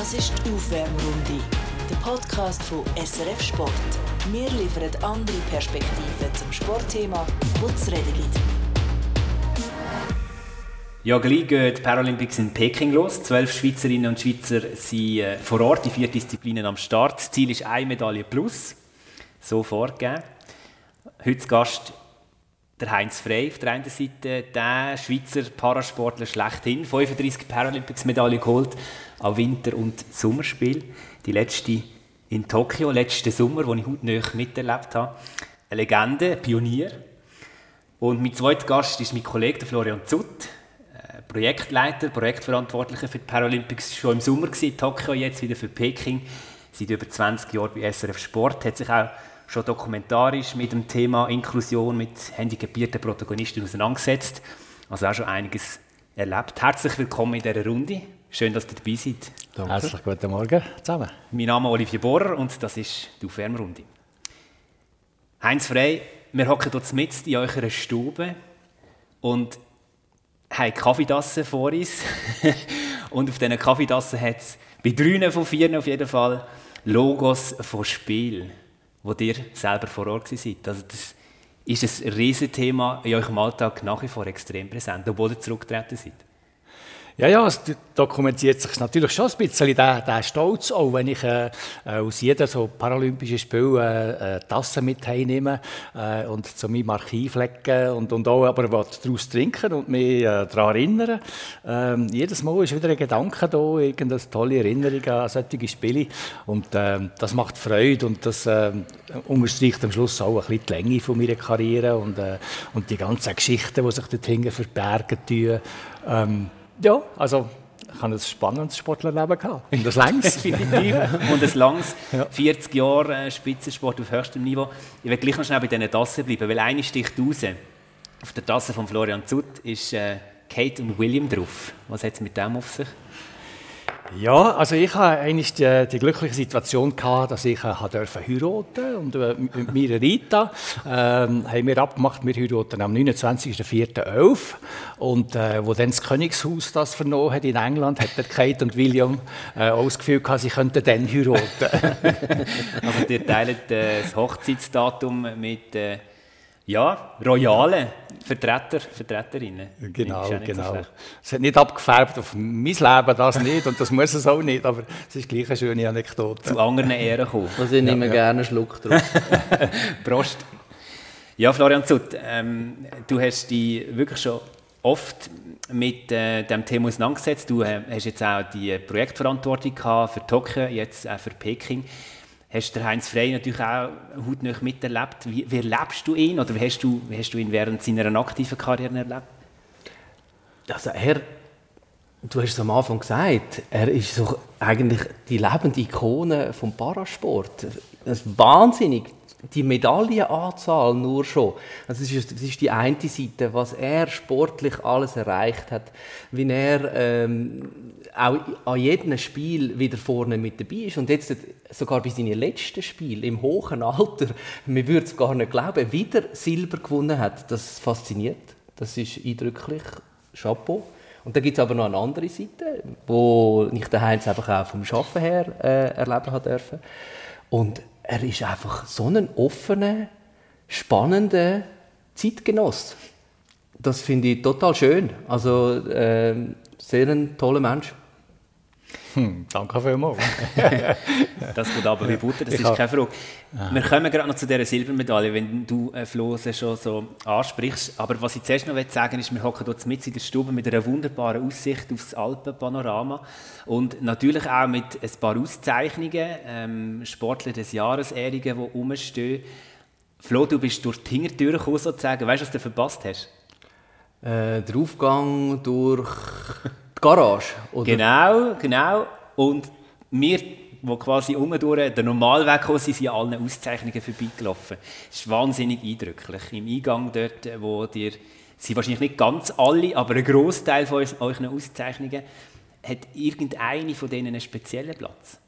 Das ist die Aufwärmrunde, der Podcast von SRF Sport. Wir liefern andere Perspektiven zum Sportthema, es zu reden gibt. Ja, gleich gehen die Paralympics in Peking los. Zwölf Schweizerinnen und Schweizer sind äh, vor Ort, die vier Disziplinen am Start. Das Ziel ist eine Medaille plus, so vorgegeben. Heute Gast der Heinz Frey auf der einen Seite, der Schweizer Parasportler schlechthin, 35 Paralympics-Medaillen geholt an Winter- und Sommerspiel. Die letzte in Tokio, letzten Sommer, wo ich heute miterlebt habe. Eine Legende, ein Pionier. Und mein zweiter Gast ist mein Kollege Florian Zutt, äh, Projektleiter, Projektverantwortlicher für die Paralympics, schon im Sommer in Tokio, jetzt wieder für Peking, seit über 20 Jahren bei SRF Sport, hat sich auch schon dokumentarisch mit dem Thema Inklusion mit handicapierten Protagonisten auseinandergesetzt. Also auch schon einiges erlebt. Herzlich willkommen in dieser Runde. Schön, dass ihr dabei seid. Danke. Herzlich guten Morgen zusammen. Mein Name ist Olivier Bohrer und das ist die Aufwärmrunde. Heinz Frey, wir hocken hier mit in eurer Stube und haben Kaffeetassen vor uns. und auf diesen Kaffeetassen hat es bei drei von vier auf jeden Fall Logos von Spiel wo ihr selber vor Ort seid. Also das ist ein Riesenthema in eurem Alltag nach wie vor extrem präsent, obwohl ihr zurückgetreten seid. Ja, ja, es dokumentiert sich natürlich schon ein bisschen der, Stolz, auch wenn ich äh, äh aus jedem so paralympischen Spiel äh, äh, Tassen mit heimnehme äh, und zu meinem Archiv lege und, und auch aber was daraus trinken und mich äh, daran erinnern. Ähm, jedes Mal ist wieder ein Gedanke da, irgendeine tolle Erinnerung an solche Spiele und ähm, das macht Freude und das ähm, unterstreicht am Schluss auch ein bisschen die Länge von meiner Karriere und, äh, und die ganzen Geschichten, die sich dort hinten verbergen tun. Ähm, ja, also ich habe ein spannendes Sportlerleben gehabt. Und das. Definitiv. Und ein langes, ja. 40 Jahre äh, Spitzensport auf höchstem Niveau. Ich will gleich noch schnell bei diesen Tassen bleiben, weil eine sticht raus. Auf der Tasse von Florian Zutt ist äh, Kate und William drauf. Was hat es mit dem auf sich? Ja, also ich hatte eigentlich die, die glückliche Situation gehabt, dass ich äh, durfte heiraten und äh, mit meiner Rita ähm, haben wir abgemacht, wir heiraten am 29.04.11 und äh, wo dann das Königshaus das vernommen hat in England, hat der Kate und William äh, auch das Gefühl gehabt, sie könnten dann heiraten. also ihr teilt äh, das Hochzeitsdatum mit äh, ja, royale Vertreter, Vertreterinnen. Genau, genau. So es hat nicht abgefärbt auf mein Leben, das nicht, und das muss es auch nicht, aber es ist gleich eine schöne Anekdote. Zu anderen Ehren kommen. Also ich nehme ja, gerne einen Schluck drauf. Prost. Ja, Florian Zutt, ähm, du hast dich wirklich schon oft mit äh, dem Thema auseinandergesetzt. Du äh, hast jetzt auch die Projektverantwortung gehabt für Tokio, jetzt auch für Peking hast der Heinz Frey natürlich auch hautnah miterlebt. Wie, wie erlebst du ihn oder wie hast du, wie hast du ihn während seiner aktiven Karriere erlebt? Also er, du hast es am Anfang gesagt, er ist so eigentlich die lebende Ikone vom Parasport. Das ist wahnsinnig die Medaillenanzahl nur schon. Also das, ist, das ist die eine Seite, was er sportlich alles erreicht hat, wie er ähm, auch an jedem Spiel wieder vorne mit dabei ist und jetzt sogar bei seinem letzten Spiel im hohen Alter, man würde es gar nicht glauben, wieder Silber gewonnen hat. Das fasziniert, das ist eindrücklich, Chapeau. Und dann gibt es aber noch eine andere Seite, wo ich den Heinz einfach auch vom Schaffen her äh, erleben habe dürfen. Und er ist einfach so ein offener, spannender Zeitgenoss. Das finde ich total schön. Also äh, sehr ein toller Mensch. Hm, danke vielmals. das geht aber wie Butter, das ich ist keine Frage. Ja. Wir kommen gerade noch zu dieser Silbermedaille, wenn du äh, Flose schon so ansprichst. Aber was ich zuerst noch sagen will, ist, wir hocken dort mit in der Stube mit einer wunderbaren Aussicht aufs Alpenpanorama und natürlich auch mit ein paar Auszeichnungen, ähm, Sportler des Jahres, Ehrungen, die rumstehen. Flo, du bist durch die Hintertür gekommen, sozusagen. Weißt du, was du verpasst hast? Äh, der Aufgang durch die Garage? Oder? Genau, genau. Und wir, die quasi umdurch den Normalweg kommen, sind an allen Auszeichnungen vorbeigelaufen. Das ist wahnsinnig eindrücklich. Im Eingang dort, wo dir, sind wahrscheinlich nicht ganz alle, aber ein Großteil von euren Auszeichnungen, hat irgendeine von denen einen speziellen Platz?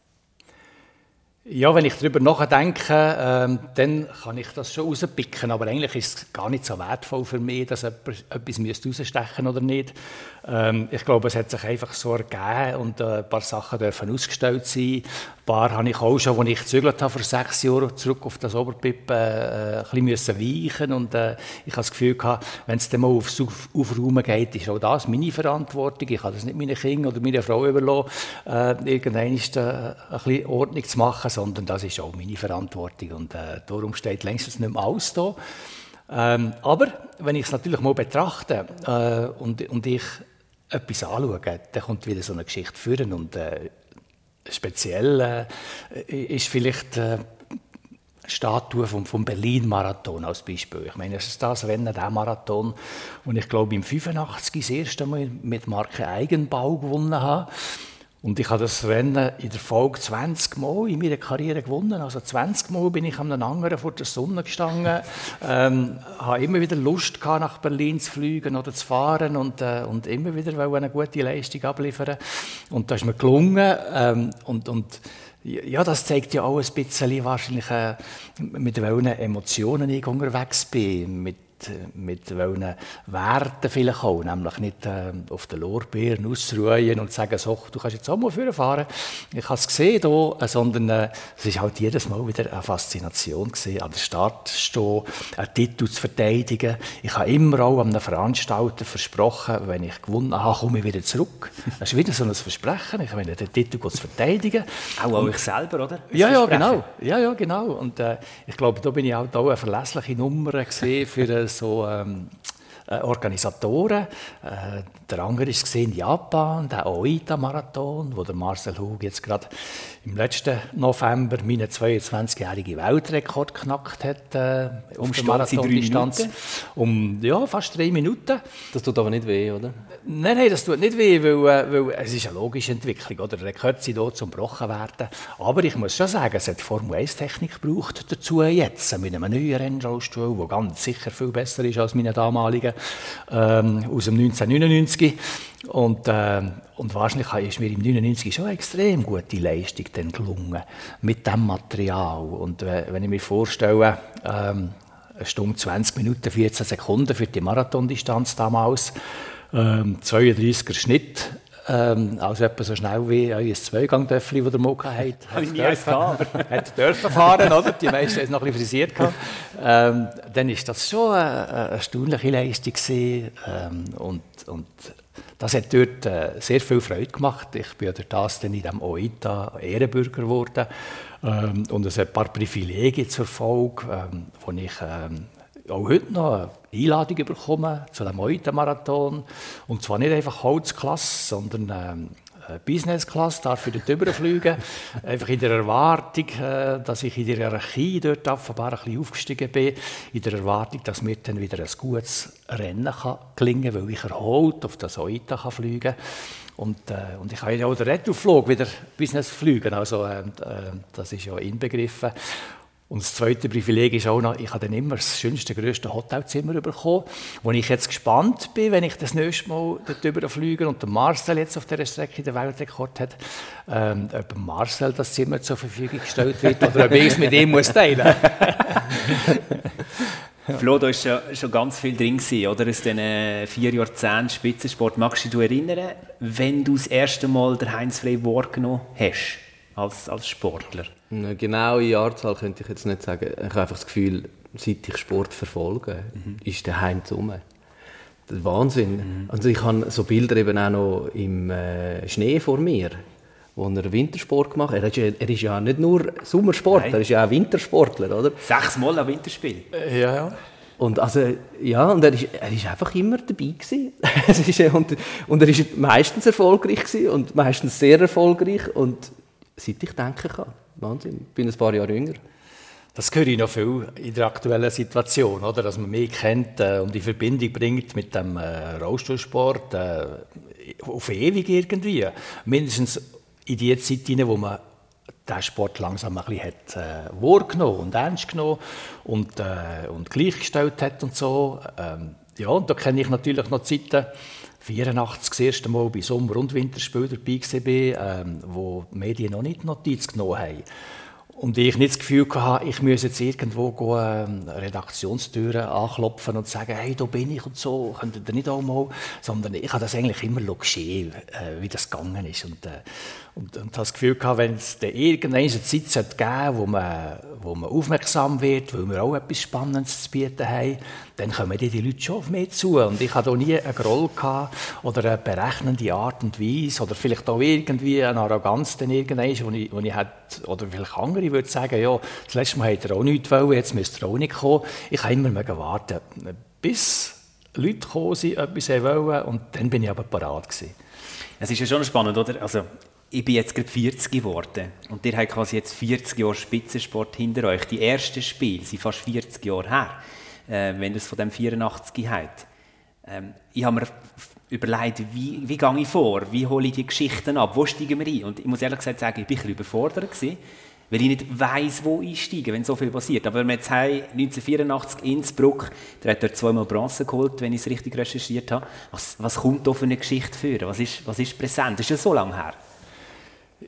Ja, wenn ich darüber nachdenke, ähm, dann kann ich das schon rauspicken. Aber eigentlich ist es gar nicht so wertvoll für mich, dass jemand etwas rausstechen oder nicht. Ähm, ich glaube, es hat sich einfach so ergeben und äh, ein paar Sachen dürfen ausgestellt sein. Ein paar habe ich auch schon, als ich gezögert habe, vor sechs Jahren zurück auf das Oberpippen, äh, ein bisschen weichen und äh, ich habe das Gefühl gehabt, wenn es dann mal aufs Auf Aufräumen geht, ist auch das meine Verantwortung. Ich kann das nicht meinen Kindern oder meiner Frau überlassen, äh, irgendwann äh, ein bisschen Ordnung zu machen, sondern das ist auch meine Verantwortung und äh, darum steht längstens nicht mehr alles da. Ähm, aber wenn ich es natürlich mal betrachte äh, und, und ich etwas anschaue, dann kommt wieder so eine Geschichte führen und äh, speziell äh, ist vielleicht äh, Statue vom, vom Berlin-Marathon als Beispiel. Ich meine, es ist das Rennen, der Marathon, wo ich glaube im 85 das erste Mal mit Marke Eigenbau gewonnen habe. Und ich habe das Rennen in der Folge 20 Mal in meiner Karriere gewonnen. Also 20 Mal bin ich an einem anderen vor der Sonne gestanden, ähm, habe immer wieder Lust gehabt, nach Berlin zu fliegen oder zu fahren und, äh, und immer wieder eine gute Leistung abliefern. Und das ist mir gelungen. Ähm, und, und ja, das zeigt ja auch ein bisschen wahrscheinlich, äh, mit welchen Emotionen ich unterwegs bin, mit mit welchen Werten vielleicht auch, nämlich nicht äh, auf den Lorbeeren ausruhen und sagen, so, du kannst jetzt auch mal fahren. Ich habe es gesehen hier, äh, sondern äh, es ist halt jedes Mal wieder eine Faszination gewesen, an der Start zu stehen, einen Titel zu verteidigen. Ich habe immer auch einem Veranstalter versprochen, wenn ich gewonnen habe, komme ich wieder zurück. Das ist wieder so ein Versprechen, ich meine, den Titel zu verteidigen. Auch an euch selber, oder? Ja, ja, genau. Ja, ja, genau. Und äh, ich glaube, da bin ich auch, auch eine verlässliche Nummer gesehen für äh, so ähm, äh, Organisatoren. Äh, der andere ist in Japan, der Oita-Marathon, wo der Marcel Hug jetzt gerade im letzten November meinen 22-jährigen Weltrekord geknackt hat. Äh, um Marathondistanz. Um ja, fast drei Minuten. Das tut aber nicht weh, oder? Nein, nein, das tut nicht weh, weil, äh, weil es ist eine logische Entwicklung. Oder? Der gehört sie hier zum Brochen werden. Aber ich muss schon sagen, es hat Formel 1-Technik gebraucht dazu jetzt, mit einem neuen Rennrollstuhl, der ganz sicher viel besser ist als meine damaligen, ähm, aus dem 1999. Und, äh, und wahrscheinlich ist mir im 99 schon eine extrem gute Leistung dann gelungen mit dem Material. Und äh, wenn ich mir vorstelle, ähm, eine Stunde 20 Minuten 14 Sekunden für die Marathondistanz damals, ähm, 32er Schnitt, ähm, also etwa so schnell wie euer Zweigang-Döffli, das ihr mal hattet. Habe ich nie hat dürfen fahren, oder? Die meisten haben es noch ein bisschen frisiert. Ähm, dann ist das schon eine, eine erstaunliche Leistung gewesen, ähm, und, und das hat dort äh, sehr viel Freude gemacht. Ich bin durch das dann in diesem OITA Ehrenbürger geworden. Ähm, und es hat ein paar Privilegien zur Folge, ähm, wo ich ähm, auch heute noch eine Einladung bekommen zu dem OITA-Marathon. Und zwar nicht einfach Holzklasse, sondern ähm, Business Class, darf ich dort überfliegen. Einfach in der Erwartung, äh, dass ich in der Hierarchie dort offenbar ein bisschen aufgestiegen bin. In der Erwartung, dass mir dann wieder ein gutes Rennen kann gelingen kann, weil ich erholt auf das Oita kann fliegen und, äh, und ich habe ja auch den Rettourflug wieder Business fliegen, also äh, das ist ja inbegriffen. Und das zweite Privileg ist auch noch, ich habe dann immer das schönste, grösste Hotelzimmer bekommen, wo ich jetzt gespannt bin, wenn ich das nächste Mal dort fliege und der Marcel jetzt auf dieser Strecke den Weltrekord hat, ähm, ob Marcel das Zimmer zur Verfügung gestellt wird oder ob ich es mit ihm muss teilen Flo, da war schon, schon ganz viel drin, oder? Aus diesen vier Jahrzehnten Spitzensport. Magst du dich erinnern, wenn du das erste Mal den Heinz Frey wahrgenommen hast, als, als Sportler? Eine genaue Jahrzahl könnte ich jetzt nicht sagen. Ich habe einfach das Gefühl, seit ich Sport verfolge, mhm. ist der Heim. Das ist Wahnsinn. Mhm. Also ich habe so Bilder eben auch noch im äh, Schnee vor mir, wo er Wintersport gemacht hat. Er ist, ja, er ist ja nicht nur Sommersportler, Nein. er ist ja auch Wintersportler, oder? Sechsmal ein Winterspiel. Äh, ja, ja. Und, also, ja, und er, ist, er ist einfach immer dabei gewesen. ist, und, und er ist meistens erfolgreich gewesen und meistens sehr erfolgreich und seit ich denken kann. Wahnsinn. Ich bin ein paar Jahre jünger. Das höre ich noch viel in der aktuellen Situation, oder? dass man mich kennt äh, und die Verbindung bringt mit dem äh, Rollstuhlsport äh, auf ewig irgendwie. Mindestens in die Zeit hinein, wo man den Sport langsam ein bisschen hat, äh, wahrgenommen und ernst genommen und, äh, und gleichgestellt hat und so. Ähm, ja, und da kenne ich natürlich noch Zeiten, 1984 das erste Mal bei Sommer- und Winterspielen dabei war, ähm, wo die Medien noch nicht Notiz genommen haben. und ich nicht das Gefühl hatte, ich müsse jetzt irgendwo gehen, äh, Redaktionstüren anklopfen und sagen, hey, da bin ich und so, könnt ihr nicht auch mal, sondern ich habe das eigentlich immer geschehen, äh, wie das gegangen ist und, äh, und, und das Gefühl gehabt, wenn es dann irgendeine Zeit geben wo man, wo man aufmerksam wird, weil wir auch etwas Spannendes zu bieten haben, dann kommen die, Leute schon auf mich zu. Und ich hatte auch nie einen Groll gehabt oder eine berechnende Art und Weise oder vielleicht auch irgendwie eine Arroganz, dann irgendeine, wo ich, wo ich hätte, oder vielleicht andere würden sagen, ja, das letzte Mal hat er auch nichts wollen, jetzt müsste er auch nicht kommen. Ich habe immer warten, bis Leute gekommen sind, etwas wollen und dann bin ich aber parat gewesen. Es ist ja schon spannend, oder? Also ich bin jetzt gerade 40 geworden und ihr habt quasi jetzt 40 Jahre Spitzensport hinter euch. Die ersten Spiele sind fast 40 Jahre her, äh, wenn es von dem 84 hat. Ähm, ich habe mir überlegt, wie, wie gehe ich vor, wie hole ich die Geschichten ab, wo steigen wir ein? Und ich muss ehrlich gesagt sagen, ich bin ein bisschen überfordert gewesen, weil ich nicht weiss, wo einsteigen, wenn so viel passiert. Aber wenn wir jetzt haben, 1984 Innsbruck, der hat dort zweimal Bronze geholt, wenn ich es richtig recherchiert habe. Was, was kommt da für eine Geschichte für? Was ist, was ist präsent? Das ist ja so lange her.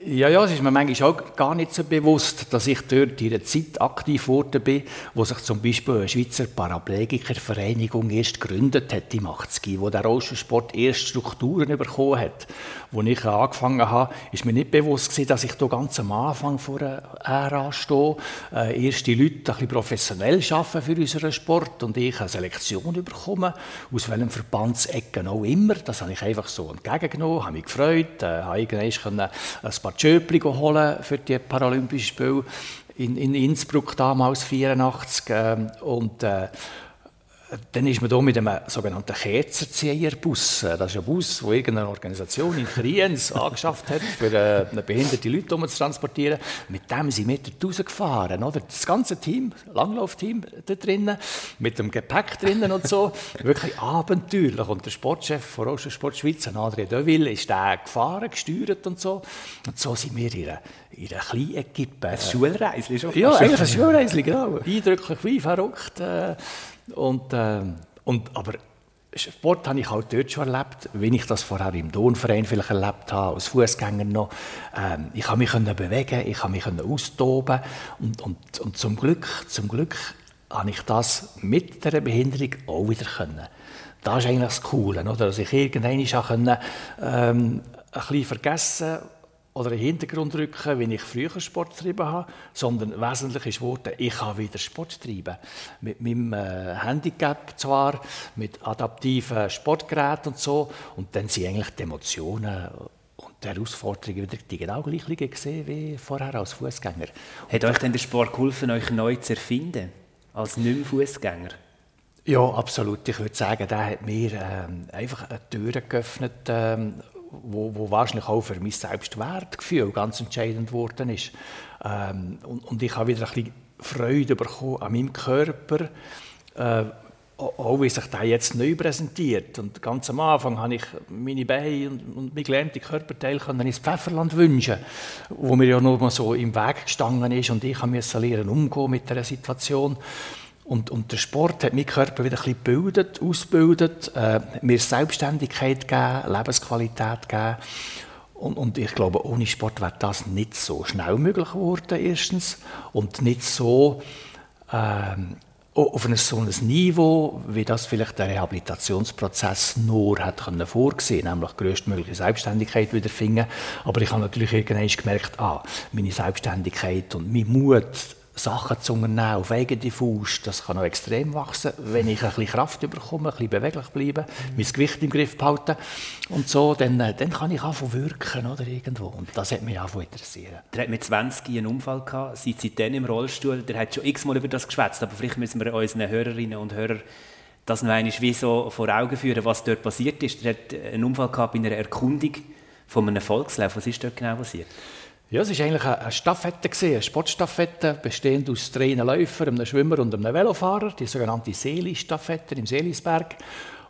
Ja, ja, es ist mir manchmal auch gar nicht so bewusst, dass ich dort in einer Zeit aktiv geworden bin, wo sich zum Beispiel eine Schweizer Paraplegikervereinigung erst gegründet hat im 80 wo der Rollstuhlsport erst Strukturen bekommen hat. Als ich angefangen habe, ist mir nicht bewusst gewesen, dass ich da ganz am Anfang vor einer Ära stehe, äh, erste Leute ein bisschen professionell arbeiten für unseren Sport und ich eine Selektion bekomme, aus welchem Verbandsecken auch immer. Das habe ich einfach so entgegengenommen, habe mich gefreut, äh, habe irgendwann ein paar Schöpli holen für die Paralympischen Spiele in, in Innsbruck damals 84 ähm, und äh, dann ist man hier mit einem sogenannten Kerzerzieherbus. Das ist ein Bus, den irgendeine Organisation in Kriens angeschafft hat, für äh, behinderte Leute zu transportieren. Mit dem sind wir dort rausgefahren. Oder? Das ganze Team, Langlaufteam da drinnen, mit dem Gepäck drinnen und so. Wirklich abenteuerlich. Und der Sportchef von Roger Sport Schweiz, André Deville, ist da gefahren, gesteuert und so. Und so sind wir in einer, in einer kleinen Equipe. Ein Schulreisli schon. Ja, eigentlich ein Schulreisli, genau. Eindrücklich wie verrückt. Äh, und, äh, und, aber Sport habe ich auch dort schon erlebt, wie ich das vorher im Turnverein vielleicht erlebt habe, als Fußgänger noch. Ähm, ich habe mich bewegen, ich habe mich austoben und, und, und zum Glück, zum Glück habe ich das mit der Behinderung auch wieder können. Das ist eigentlich das Coole, oder? dass ich irgendwann konnte, ähm, ein bisschen vergessen oder in den Hintergrund rücken, wenn ich früher Sport getrieben habe, sondern wesentlich ist geworden, ich habe wieder Sport treiben. Mit meinem äh, Handicap zwar, mit adaptiven Sportgeräten und so. Und dann sind eigentlich die Emotionen und die Herausforderungen wieder die genau gleichen gesehen wie vorher als Fußgänger. Hat euch denn der Sport geholfen, euch neu zu erfinden, als nicht Fußgänger? Ja, absolut. Ich würde sagen, der hat mir ähm, einfach eine Tür geöffnet, ähm, wo, wo wahrscheinlich auch für mein Selbstwertgefühl ganz entscheidend geworden ist. Ähm, und, und, ich habe wieder ein bisschen Freude bekommen an meinem Körper, äh, auch wie sich der jetzt neu präsentiert. Und ganz am Anfang habe ich meine Beine und, und mein gelähmte Körperteil ins Pfefferland wünschen, wo mir ja nur mal so im Weg gestanden ist und ich musste lernen, umgehen mit dieser Situation. Und, und, der Sport hat meinen Körper wieder ein bisschen gebildet, ausgebildet, äh, mir Selbstständigkeit gegeben, Lebensqualität gegeben. Und, und, ich glaube, ohne Sport wäre das nicht so schnell möglich geworden, erstens. Und nicht so ähm, auf ein, so ein Niveau, wie das vielleicht der Rehabilitationsprozess nur hat können vorsehen, nämlich größtmögliche Selbstständigkeit wiederfinden. Aber ich habe natürlich irgendwann gemerkt, ah, meine Selbstständigkeit und mein Mut, Sachen zu unternehmen, auf eigene Faust, das kann auch extrem wachsen, wenn ich ein bisschen Kraft bekomme, ein bisschen beweglich bleiben, mein Gewicht im Griff behalten und so, dann, äh, dann kann ich anfangen wirken oder irgendwo und das hat mich auch interessiert. Der hat mit 20 einen Unfall gehabt, seit seitdem im Rollstuhl, der hat schon x-mal über das geschwätzt, aber vielleicht müssen wir unseren Hörerinnen und Hörern das noch einmal wie so vor Augen führen, was dort passiert ist. Der hat einen Unfall gehabt bei einer Erkundung von einem Volkslauf. Was ist dort genau passiert? Ja, es war eigentlich eine Staffette, eine Sportstaffette, bestehend aus drei Läufern, einem Schwimmer und einem Velofahrer, die sogenannte Seelisstaffette im Seelisberg.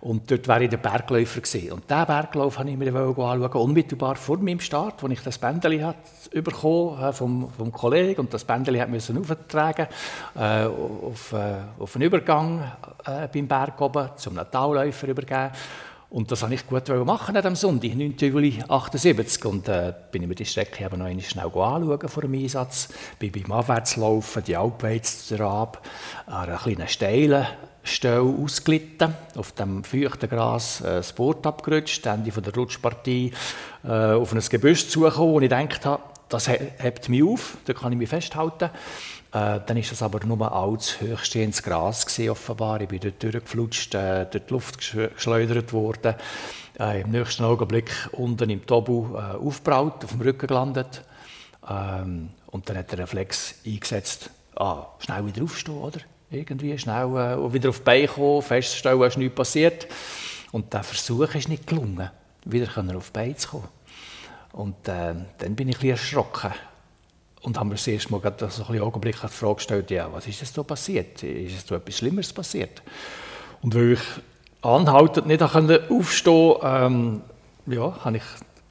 Und dort war ich der Bergläufer. Gewesen. Und diesen Berglauf wollte ich mir anschauen, unmittelbar vor meinem Start, als ich das Bändeli bekommen äh, vom, vom Kollegen und das Bändeli hat müssen auftragen äh, auf, äh, auf einen Übergang äh, beim Berg oben, zum Talläufer übergeben. Und das wollte ich gut machen am Sonntag, 9. Juli 78. Und äh, bin ich mir die Strecke eben noch einmal schnell anschauen vor dem Einsatz. Bin beim Abwärtslaufen die Alpweiz ab, an einer kleinen steilen Stelle ausgelitten, auf dem feuchten Gras äh, das Boot abgerutscht, Ende von der Rutschpartie äh, auf ein Gebüsch zugekommen und ich dachte, das hebt mich auf, da kann ich mich festhalten. Äh, dann ist das aber nur höchste ins Gras gewesen, offenbar. Ich bin dort durchgeflutscht, äh, durch die Luft geschleudert worden. Äh, Im nächsten Augenblick unten im Tobu äh, aufgebraut, auf dem Rücken gelandet. Ähm, und dann hat der Reflex eingesetzt, ah, schnell wieder aufstehen, oder? Irgendwie schnell äh, wieder auf die Beine kommen, feststellen, es ist nichts passiert. Und der Versuch ist nicht gelungen, wieder auf die Beine zu kommen. Und äh, dann bin ich ein bisschen erschrocken und haben das erste Mal so ein bisschen Augenblick die Frage gestellt, ja, was ist denn da passiert? Ist es da etwas Schlimmeres passiert? Und weil ich anhaltend nicht aufstehen ähm, ja, habe ich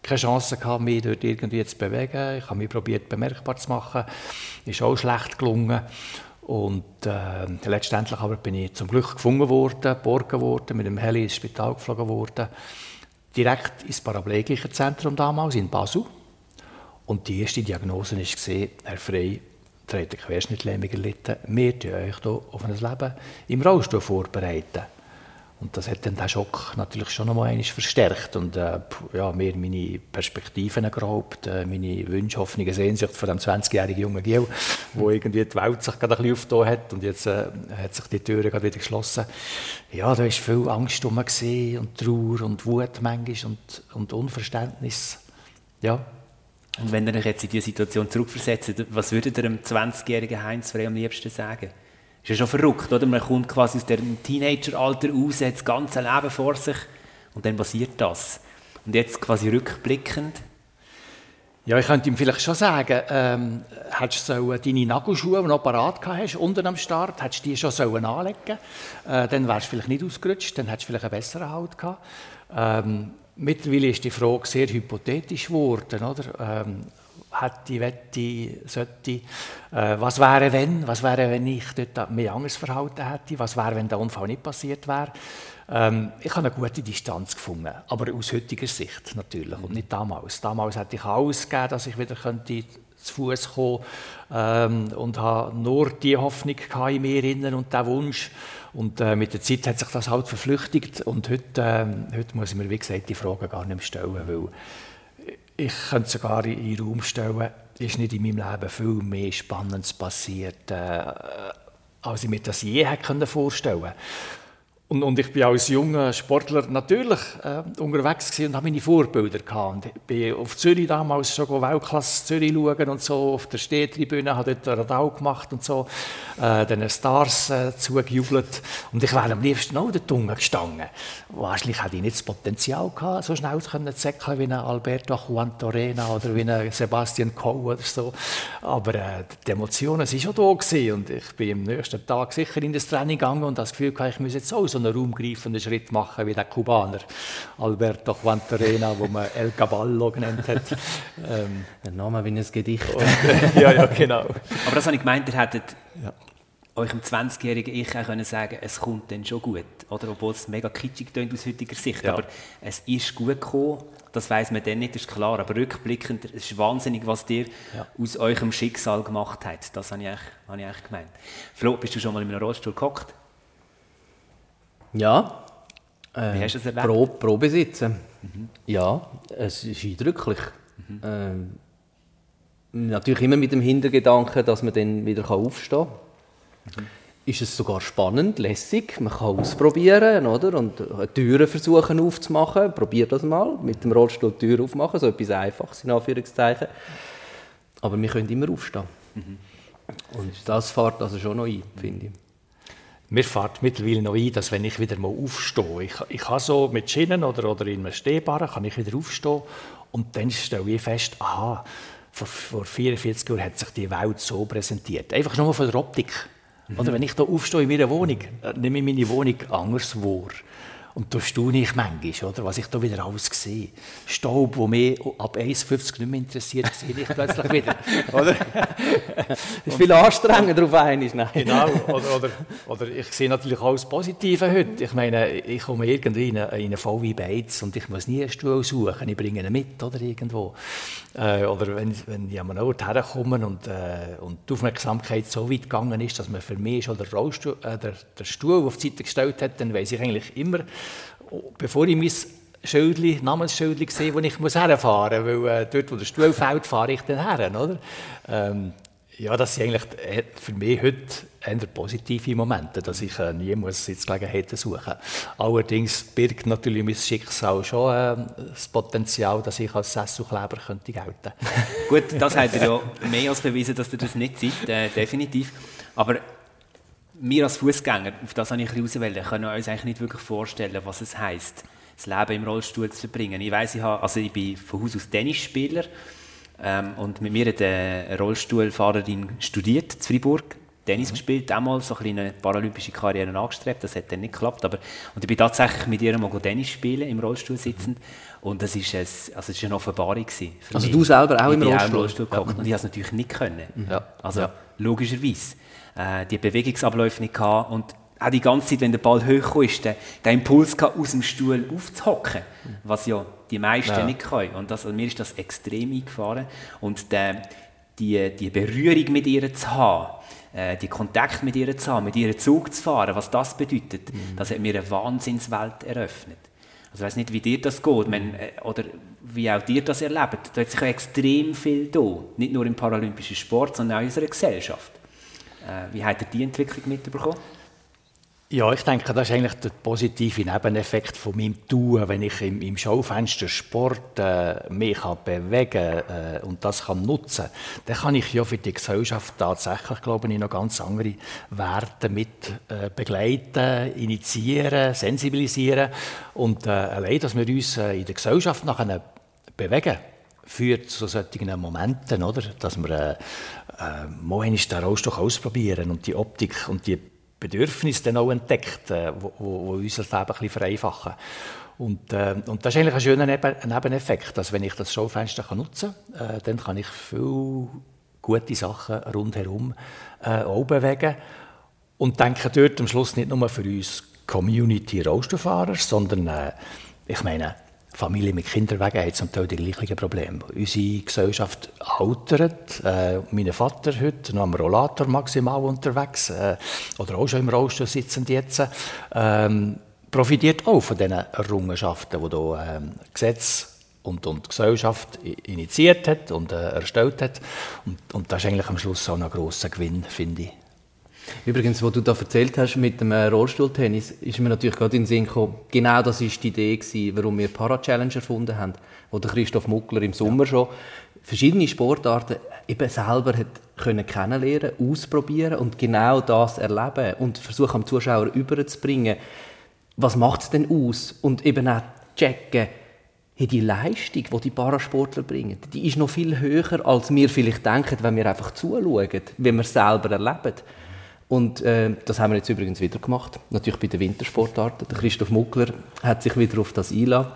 keine Chance gehabt, mich dort irgendwie zu bewegen. Ich habe mich probiert, bemerkbar zu machen. Ist auch schlecht gelungen. Und äh, letztendlich aber bin ich zum Glück gefunden worden, geborgen worden, mit dem Heli ins Spital geflogen worden. Direkt ins Paraplegische Zentrum damals in Basel. Und die erste Diagnose war, Herr Frey, trägt eine Querschnittlähmung erlitten. Wir bereiten euch hier auf ein Leben im Rollstuhl vorbereiten. Und das hat dann den Schock natürlich schon noch einmal verstärkt und äh, ja, mir meine Perspektiven geraubt, äh, meine Wünsche, Hoffnungen, Sehnsucht von dem 20-jährigen jungen Gil, wo irgendwie die Welt sich gerade ein bisschen aufgetan hat und jetzt äh, hat sich die Türe gerade wieder geschlossen. Ja, da war viel Angst rum und Trauer und Wut manchmal und, und Unverständnis. Ja, und wenn ihr euch jetzt in diese Situation zurückversetzt, was würdet ihr einem 20-jährigen Heinz Frey am liebsten sagen? Ist ja schon verrückt, oder? Man kommt quasi aus dem Teenageralter raus, hat das ganze Leben vor sich und dann passiert das. Und jetzt quasi rückblickend. Ja, ich könnte ihm vielleicht schon sagen, ähm, hättest du so deine Nagelschuhe, die noch parat hast, unten am Start, hättest du die schon sollen anlegen äh, dann wärst du vielleicht nicht ausgerutscht, dann hättest du vielleicht einen besseren Halt gehabt. Ähm, Mittlerweile ist die Frage sehr hypothetisch geworden, oder? Ähm, hätte, wette, sollte, äh, was wäre wenn, was wäre, wenn ich dort mehr anderes Verhalten hätte, was wäre, wenn der Unfall nicht passiert wäre. Ähm, ich habe eine gute Distanz gefunden, aber aus heutiger Sicht natürlich und nicht damals. Damals hätte ich alles gegeben, dass ich wieder könnte zu Fuß kommen ähm, und habe nur die Hoffnung in mir und den Wunsch und äh, mit der Zeit hat sich das halt verflüchtigt und heute, äh, heute muss ich mir, wie gesagt, die Frage gar nicht mehr stellen, weil ich könnte sogar in den Raum stellen, ist nicht in meinem Leben viel mehr Spannendes passiert, äh, als ich mir das je hätte vorstellen können. Und, und, ich bin als junger Sportler natürlich äh, unterwegs und habe meine Vorbilder gehabt. ich bin auf Zürich damals schon Weltklasse Zürich schauen und so auf der Stehtribüne, habe dort Radau gemacht und so, äh, den Stars äh, zugejubelt und ich wäre am liebsten auch dort gestanden. Wahrscheinlich hätte ich nicht das Potenzial gehabt, so schnell zu zäckeln wie ein Alberto Juan Torena oder wie ein Sebastian Coe oder so. Aber äh, die Emotionen waren schon da gewesen und ich bin am nächsten Tag sicher in das Training gegangen und das Gefühl gehabt, ich muss jetzt auch so einen raumgreifenden Schritt machen wie der Kubaner Alberto Quantarena, wo man El Caballo genannt hat. Ähm, der Name wie ein Gedicht. Und, ja, ja, genau. Aber das habe ich gemeint, ihr hättet ja. euch im 20-jährigen Ich auch können sagen es kommt dann schon gut. Oder? Obwohl es mega kitschig klingt aus heutiger Sicht. Ja. Aber es ist gut gekommen. Das weiß man dann nicht, das ist klar. Aber rückblickend, es ist wahnsinnig, was ihr ja. aus eurem Schicksal gemacht habt. Das habe ich, eigentlich, habe ich eigentlich gemeint. Flo, bist du schon mal in einem Rollstuhl gehockt? Ja. Äh, Wie hast du es erlebt? Pro, sitzen. Mhm. Ja, es ist eindrücklich. Mhm. Ähm, natürlich immer mit dem Hintergedanken, dass man dann wieder aufstehen kann. Mhm. Ist es sogar spannend, lässig, man kann ausprobieren oder? und Türen versuchen aufzumachen. Probier das mal, mit dem Rollstuhl die Tür aufmachen, so etwas Einfaches in Anführungszeichen. Aber wir können immer aufstehen. Mhm. Und das fährt also schon noch ein, finde ich mir fährt mittlerweile noch ein, dass wenn ich wieder mal aufstehe, ich, ich kann so mit Schienen oder, oder in einem Stehbaren, kann ich wieder aufstehen und dann stelle ich fest, aha, vor, vor 44 Jahren hat sich die Welt so präsentiert. Einfach nur von der Optik. Mhm. Oder wenn ich da aufstehe in meiner Wohnung, äh, nehme ich meine Wohnung anders wahr. Und da staune ich manchmal, oder, was ich da wieder alles sehe. Staub, der mich ab 1,50 nicht mehr interessiert, sehe ich plötzlich wieder. Oder? das ist viel anstrengender auf einmal. Nein. Genau. Oder, oder, oder ich sehe natürlich das Positive heute. Ich meine, ich komme irgendwie in eine, in eine VW Beiz und ich muss nie einen Stuhl suchen. Ich bringe ihn mit oder irgendwo. Äh, oder wenn, wenn ich an einen Ort herkomme und, äh, und die Aufmerksamkeit so weit gegangen ist, dass man für mich schon den, Rollstuhl, äh, der, der Stuhl auf die Seite gestellt hat, dann weiß ich eigentlich immer, bevor ich mein Schildli, Namensschildli sehe, wo ich muss herfahren muss, weil äh, dort, wo der Stuhl fällt, fahre ich dann her, oder? Ähm, ja, das sind eigentlich äh, für mich heute eher positive Momente, dass ich äh, nie muss Sitzgelegenheiten suchen Allerdings birgt natürlich mein Schicksal schon äh, das Potenzial, dass ich als Sesselkleber könnte gelten Gut, das hat er ja mehr als bewiesen, dass ihr das nicht seid, äh, definitiv. Aber wir als Fußgänger, auf das habe ich auswählen, können uns eigentlich nicht wirklich vorstellen, was es heisst, das Leben im Rollstuhl zu verbringen. Ich weiß, ich, habe, also ich bin von Haus aus Tennisspieler ähm, und mit mir hat eine Rollstuhlfahrerin studiert in Freiburg, Tennis mhm. gespielt, damals so eine paralympische Karriere angestrebt, das hat dann nicht geklappt, aber und ich bin tatsächlich mit ihr mal Tennis spielen, im Rollstuhl sitzend und das ist, ein, also es ist eine Offenbarung gewesen Also mich. du selber auch ich im Rollstuhl? Auch im Rollstuhl ja. und ich habe es natürlich nicht können, ja. also ja. logischerweise äh, die Bewegungsabläufe nicht gehabt und auch die ganze Zeit, wenn der Ball hoch ist, den, den Impuls gehabt, aus dem Stuhl aufzuhocken, was ja die meisten ja. nicht können. Und das, also mir ist das extrem eingefahren. Und der, die, die Berührung mit ihr zu haben, äh, die Kontakt mit ihr zu haben, mit ihr Zug zu fahren, was das bedeutet, mhm. das hat mir eine Wahnsinnswelt eröffnet. Also ich weiß nicht, wie dir das geht, wenn, äh, oder wie auch dir das erlebt. Da hat sich extrem viel da, nicht nur im paralympischen Sport, sondern auch in unserer Gesellschaft. Äh, wie habt ihr die Entwicklung mitbekommen? Ja, ich denke, das ist eigentlich der positive Nebeneffekt von meinem Tun, wenn ich im, im Schaufenster Sport äh, mich kann bewegen äh, und das kann nutzen, dann kann ich ja für die Gesellschaft tatsächlich, glaube ich, noch ganz andere Werte mit äh, begleiten, initiieren, sensibilisieren und äh, allein, dass wir uns äh, in der Gesellschaft nachher bewegen, führt zu solchen Momenten, oder? dass wir äh, mal den Rollstuhl ausprobieren und die Optik und die Bedürfnisse dann auch entdeckt, äh, wo, wo, unser Leben ein vereinfachen. Und, äh, und das ist eigentlich ein schöner Neben Nebeneffekt, dass wenn ich das Schaufenster kann nutzen kann, äh, dann kann ich viele gute Sachen rundherum äh, auch bewegen und denke dort am Schluss nicht nur für uns Community Rollstuhlfahrer, sondern äh, ich meine, Familien mit Kinderwegen haben zum Teil die gleichen Probleme. Unsere Gesellschaft altert. Äh, mein Vater heute noch am Rollator maximal unterwegs äh, oder auch schon im Rollstuhl sitzend jetzt. Ähm, profitiert auch von diesen Errungenschaften, die hier ähm, Gesetz und, und Gesellschaft initiiert hat und äh, erstellt hat. Und, und das ist eigentlich am Schluss auch ein grosser Gewinn, finde ich. Übrigens, was du da erzählt hast mit dem äh, Rollstuhltennis, ist mir natürlich gerade in den Sinn gekommen, genau das ist die Idee gewesen, warum wir Para-Challenge erfunden haben, wo der Christoph Muckler im Sommer ja. schon verschiedene Sportarten eben selber hat können kennenlernen, ausprobieren und genau das erleben und versuchen am Zuschauer überzubringen, was macht es denn aus und eben auch checken, hey, die Leistung, die die Parasportler bringen, die ist noch viel höher, als wir vielleicht denken, wenn wir einfach zuschauen, wenn wir es selber erleben. Und äh, das haben wir jetzt übrigens wieder gemacht, natürlich bei den Wintersportarten. Der Christoph Muckler hat sich wieder auf das eingeladen.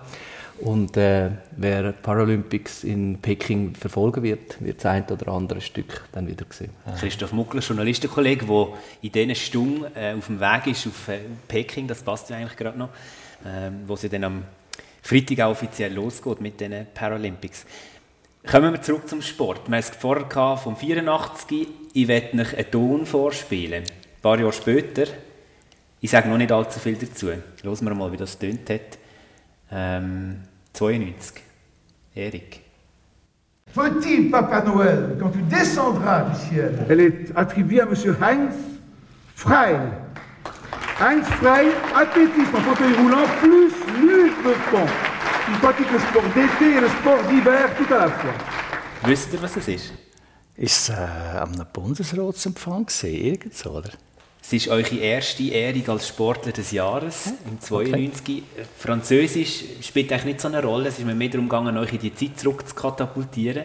Und äh, wer Paralympics in Peking verfolgen wird, wird das ein oder andere Stück dann wieder sehen. Christoph Muckler, Journalistenkollege, der in diesen Stunden äh, auf dem Weg ist auf äh, Peking, das passt ja eigentlich gerade noch, äh, wo sie dann am Freitag auch offiziell losgeht mit den Paralympics. Kommen wir zurück zum Sport. Wir haben es vorher vom 84. Ich werde euch einen Ton vorspielen. Ein paar Jahre später. Ich sage noch nicht allzu viel dazu. Hören wir mal, wie das tönt hat. Ähm, 92. Erik. Faut-il, Papa Noël, quand tu descendras du ciel Elle est attribuée à M. Heinz Freil. Heinz Freil, athlétisme en fauteuil roulant, plus lutte de fond. Pratique le sport d'été et le sport d'hiver tout à la fois. Wisst ihr, was es ist? Ist es äh, am Bundesratsempfang gesehen, oder? Es ist eure erste Ehrung als Sportler des Jahres, im 92. Okay. Französisch spielt eigentlich nicht so eine Rolle. Es ist mir mehr darum gegangen, euch in die Zeit zurück zu katapultieren.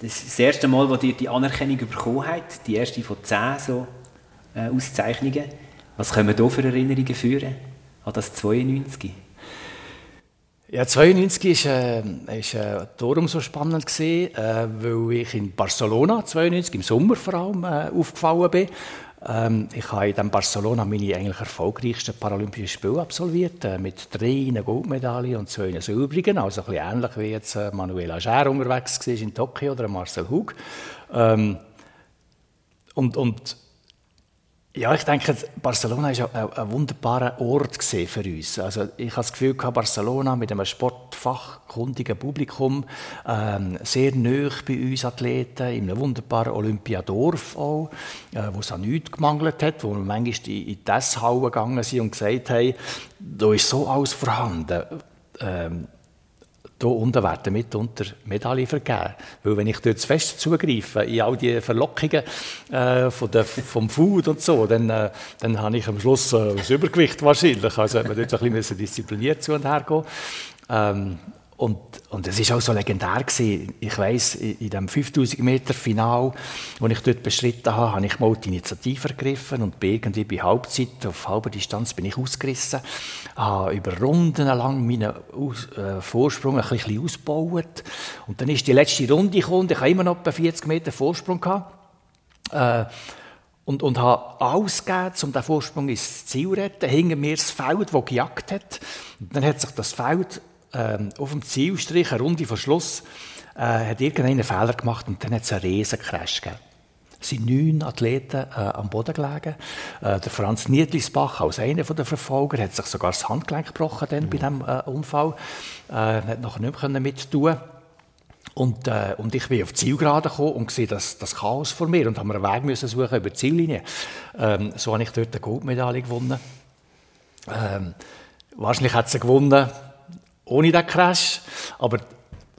Das ist das erste Mal, wo ihr die Anerkennung bekommen habt, die erste von zehn so, äh, Auszeichnungen. Was können wir hier für Erinnerungen führen? an das 92? Ja, 92 war äh, ist, äh, darum so spannend, gewesen, äh, weil ich in Barcelona 92 im Sommer vor allem äh, aufgefallen bin. Ähm, ich habe in Barcelona meine eigentlich erfolgreichsten Paralympischen Spiele absolviert, äh, mit drei Goldmedaillen und zwei silbrigen, also ein bisschen ähnlich wie jetzt äh, Manuel Ager unterwegs war in Tokio oder Marcel Hug. Ähm, und, und ja, ich denke, Barcelona war ein, wunderbarer Ort für uns. Also ich habe das Gefühl, Barcelona mit einem sportfachkundigen Publikum, ähm, sehr nah bei uns Athleten, in einem wunderbaren Olympiadorf auch, äh, wo es an nichts gemangelt hat, wo wir manchmal in, in die gegangen sind und gesagt haben, da ist so alles vorhanden. Ähm, hier unten werden mitunter Medaillen vergeben. Weil wenn ich dort zu fest zugreife in all die Verlockungen äh, von der, vom Food und so, dann, äh, dann habe ich am Schluss äh, das Übergewicht wahrscheinlich. Also hat man dort ein bisschen diszipliniert zu und her gehen. Ähm, und, und es ist auch so legendär gewesen. Ich weiß in, dem 5000 Meter Final, wo ich dort beschritten habe, habe ich mal die Initiative ergriffen und bin irgendwie bei Halbzeit auf halber Distanz bin ich ausgerissen, habe über Runden lang meinen Aus, äh, Vorsprung ein bisschen ausgebaut und dann ist die letzte Runde gekommen. Ich habe immer noch etwa 40 Meter Vorsprung gehabt. Äh, und, und habe alles gegeben, um den Vorsprung ins Ziel zu retten. Hinter mir das Feld, das gejagt hat. Und dann hat sich das Feld ähm, auf dem Zielstrich, eine Runde vor Schluss, äh, hat irgendeinen Fehler gemacht und dann hat es einen riesen Crash gegeben. Es sind neun Athleten äh, am Boden gelegen. Äh, der Franz Niedlisbach, als einer der Verfolger, hat sich sogar das Handgelenk gebrochen dann mhm. bei diesem äh, Unfall. Äh, hat nachher nicht mehr mittun und, äh, und ich bin auf die Zielgerade gekommen und sehe das, das Chaos vor mir und habe einen Weg müssen suchen über die Ziellinie. Ähm, so habe ich dort eine Goldmedaille gewonnen. Ähm, wahrscheinlich hat sie gewonnen, ohne den Crash. Aber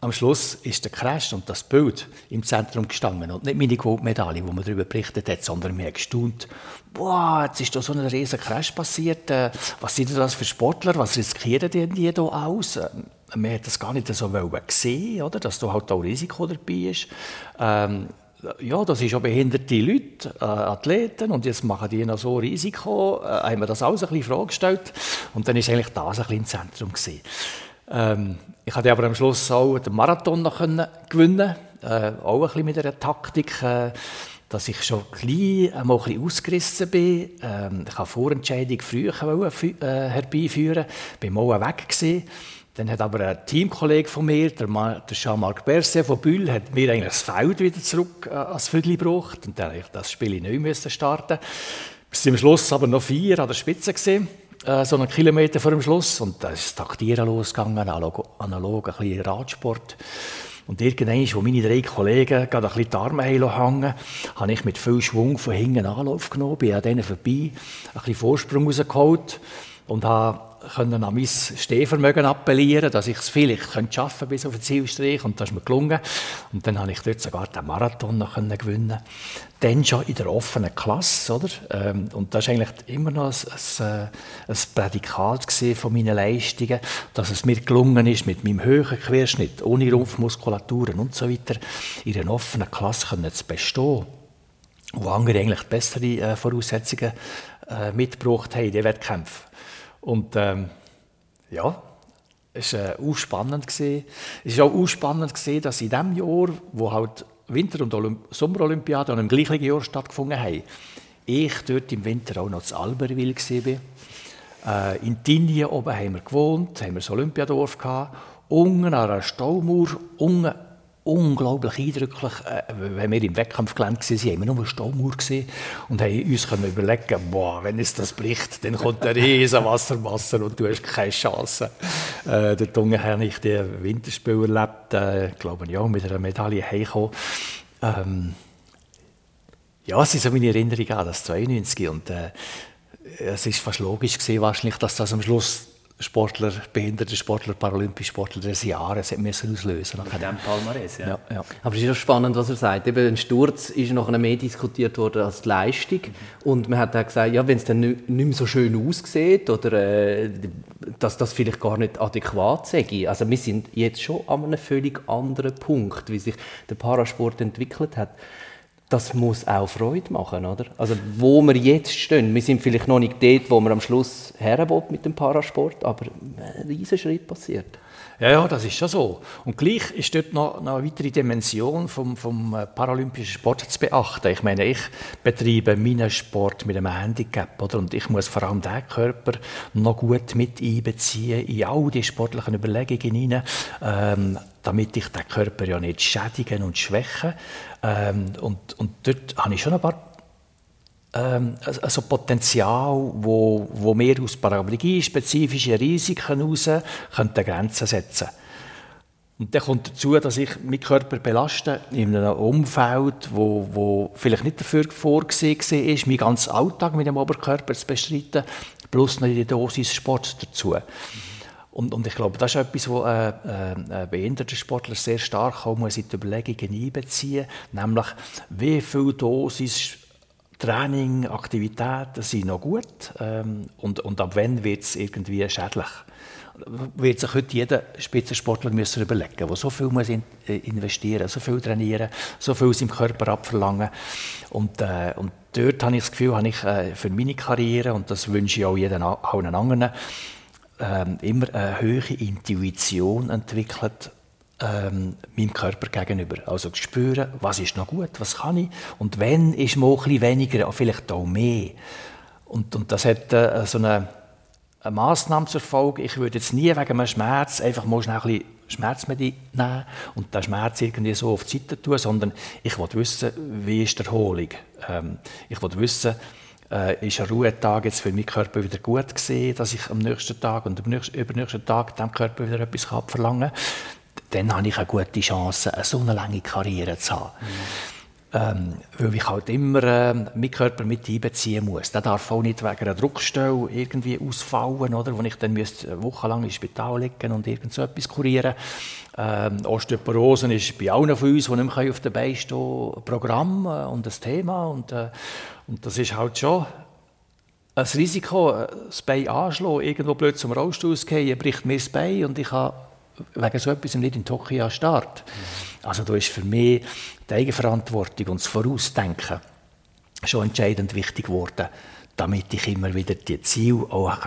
am Schluss ist der Crash und das Bild im Zentrum gestanden und nicht meine Goldmedaille, wo man darüber berichtet hat, sondern mir gestaunt, boah, jetzt ist da so ein riesen Crash passiert, äh, was sind das für Sportler, was riskieren die hier aus? Äh, man hat das gar nicht so gesehen, oder? dass da halt auch Risiko dabei ist. Ähm, ja, das ist auch behinderte Leute, äh, Athleten, und jetzt machen die noch so Risiko. Äh, haben wir das alles ein bisschen vorgestellt und dann ist eigentlich das ein bisschen im Zentrum gewesen. Ähm, ich konnte aber am Schluss auch den Marathon noch gewinnen, äh, auch ein bisschen mit einer Taktik, äh, dass ich schon klein einmal ein bisschen ausgerissen bin. Ähm, ich wollte Vorentscheidung früher äh, herbeiführen, bin mal weg gewesen. Dann hat aber ein Teamkollege von mir, der, der Jean-Marc Berset von Bühl, hat mir eigentlich das Feld wieder zurück äh, ans Viertel gebracht und dann das Spiel neu starten. Wir sind am Schluss aber noch vier an der Spitze gesehen äh, so einen Kilometer vor dem Schluss. Und da ist das Taktieren losgegangen, analog, analog ein bisschen Radsport. Und irgendwann, wo meine drei Kollegen gerade ein bisschen die Arme hängen habe ich mit viel Schwung von hinten Anlauf genommen, bin an denen vorbei, ein bisschen Vorsprung rausgeholt und habe können an mein Stehvermögen appellieren, dass ich es vielleicht schaffen bis auf den Zielstrich und das ist mir gelungen. Und dann habe ich dort sogar den Marathon noch gewinnen Dann schon in der offenen Klasse, oder? Ähm, und das ist eigentlich immer noch ein, ein, ein Prädikat von meinen Leistungen, dass es mir gelungen ist, mit meinem höheren Querschnitt, ohne Rumpfmuskulaturen und so weiter, in einer offenen Klasse zu bestehen wo andere eigentlich bessere äh, Voraussetzungen äh, mitgebracht haben in den Wettkämpfen. Und ähm, ja, es war äh, spannend. Es war auch spannend, dass in dem Jahr, wo halt Winter- und Olymp Sommerolympiade im gleichen Jahr stattgefunden haben, ich dort im Winter auch noch zu Alberwil war. Äh, in Tinien oben haben wir gewohnt, haben wir das Olympiadorf gehabt. Unten an einer Staumauer, unten unglaublich eindrücklich. Äh, wenn wir im Wettkampfgelände waren, haben wir nur Staumauer gesehen und haben uns überlegen, boah, wenn es das bricht, dann kommt eine riesen Wassermasse und du hast keine Chance. Äh, dort unten habe ich die Winterspiele erlebt, äh, glaube ich, auch mit einer Medaille. Ähm, ja, es ist so meine Erinnerung an das 92 und äh, es ist fast logisch gewesen, wahrscheinlich, dass das am Schluss Sportler, behinderte Sportler, Paralympische Sportler des Jahres müssen auslösen Nach dem Palmares, ja. ja, ja. Aber es ist auch spannend, was er sagt. Eben, ein Sturz ist nachher mehr diskutiert worden als die Leistung. Mhm. Und man hat auch gesagt, ja, wenn es dann nicht, mehr so schön aussieht oder äh, dass das vielleicht gar nicht adäquat sei. Also wir sind jetzt schon an einem völlig anderen Punkt, wie sich der Parasport entwickelt hat. Das muss auch Freude machen, oder? Also wo wir jetzt stehen, wir sind vielleicht noch nicht dort, wo wir am Schluss herwollen mit dem Parasport, aber ein riesen Schritt passiert. Ja, ja, das ist schon so. Und gleich ist dort noch, noch eine weitere Dimension vom, vom äh, paralympischen Sport zu beachten. Ich meine, ich betreibe meinen Sport mit einem Handicap, oder? Und ich muss vor allem den Körper noch gut mit einbeziehen in all die sportlichen Überlegungen hinein, ähm, damit ich den Körper ja nicht schädigen und schwäche. Ähm, und, und dort habe ich schon ein paar ähm, also Potenzial, wo, wo wir aus Paraplegie spezifische Risiken heraus Grenzen setzen und dann kommt dazu, dass ich meinen Körper belaste in einem Umfeld, wo, wo vielleicht nicht dafür vorgesehen war, meinen ganzen Alltag mit dem Oberkörper zu bestreiten, plus noch die Dosis Sport dazu. Und, und ich glaube, das ist etwas, was äh, äh, ein behinderter Sportler sehr stark auch muss in die Überlegungen einbeziehen muss, nämlich wie viel Dosis Training, Aktivitäten sind noch gut ähm, und, und ab wann wird es irgendwie schädlich? Wird sich heute jeder Spitzensportler müssen überlegen, der so viel muss in, äh, investieren, so viel trainieren, so viel seinem Körper abverlangen. Und, äh, und dort habe ich das Gefühl, habe ich äh, für meine Karriere und das wünsche ich auch jedem allen anderen, äh, immer eine hohe Intuition entwickelt ähm, meinem Körper gegenüber. Also spüren, was ist noch gut, was kann ich und wenn ist mal ein bisschen weniger, vielleicht auch mehr. Und, und das hat äh, so eine, eine Massnahme zur Folge. Ich würde jetzt nie wegen einem Schmerz einfach mal schnell ein bisschen Schmerzmittel nehmen und den Schmerz irgendwie so auf die Seite tun, sondern ich will wissen, wie ist die Erholung. Ähm, ich will wissen, äh, ist ein Ruhetag jetzt für meinen Körper wieder gut gesehen, dass ich am nächsten Tag und am nächsten, übernächsten Tag dem Körper wieder etwas abverlangen kann dann habe ich eine gute Chance, eine so eine lange Karriere zu haben. Mhm. Ähm, weil ich halt immer äh, meinen Körper mit einbeziehen muss. Der darf auch nicht wegen einer Druckstelle irgendwie ausfallen, oder, wo ich dann müsste wochenlang im Spital liegen und irgend so etwas kurieren ähm, Osteoporose ist bei allen von uns, die nicht mehr auf der Beine stehen, ein Programm äh, und ein Thema. Und, äh, und das ist halt schon ein Risiko, äh, das Bein anschlagen, irgendwo blöd zum Rollstuhl zu gehen, bricht mir das Bein und ich habe wegen so etwas nicht in Tokio Start. Mhm. Also da ist für mich die Eigenverantwortung und das Vorausdenken schon entscheidend wichtig geworden, damit ich immer wieder die Ziele auch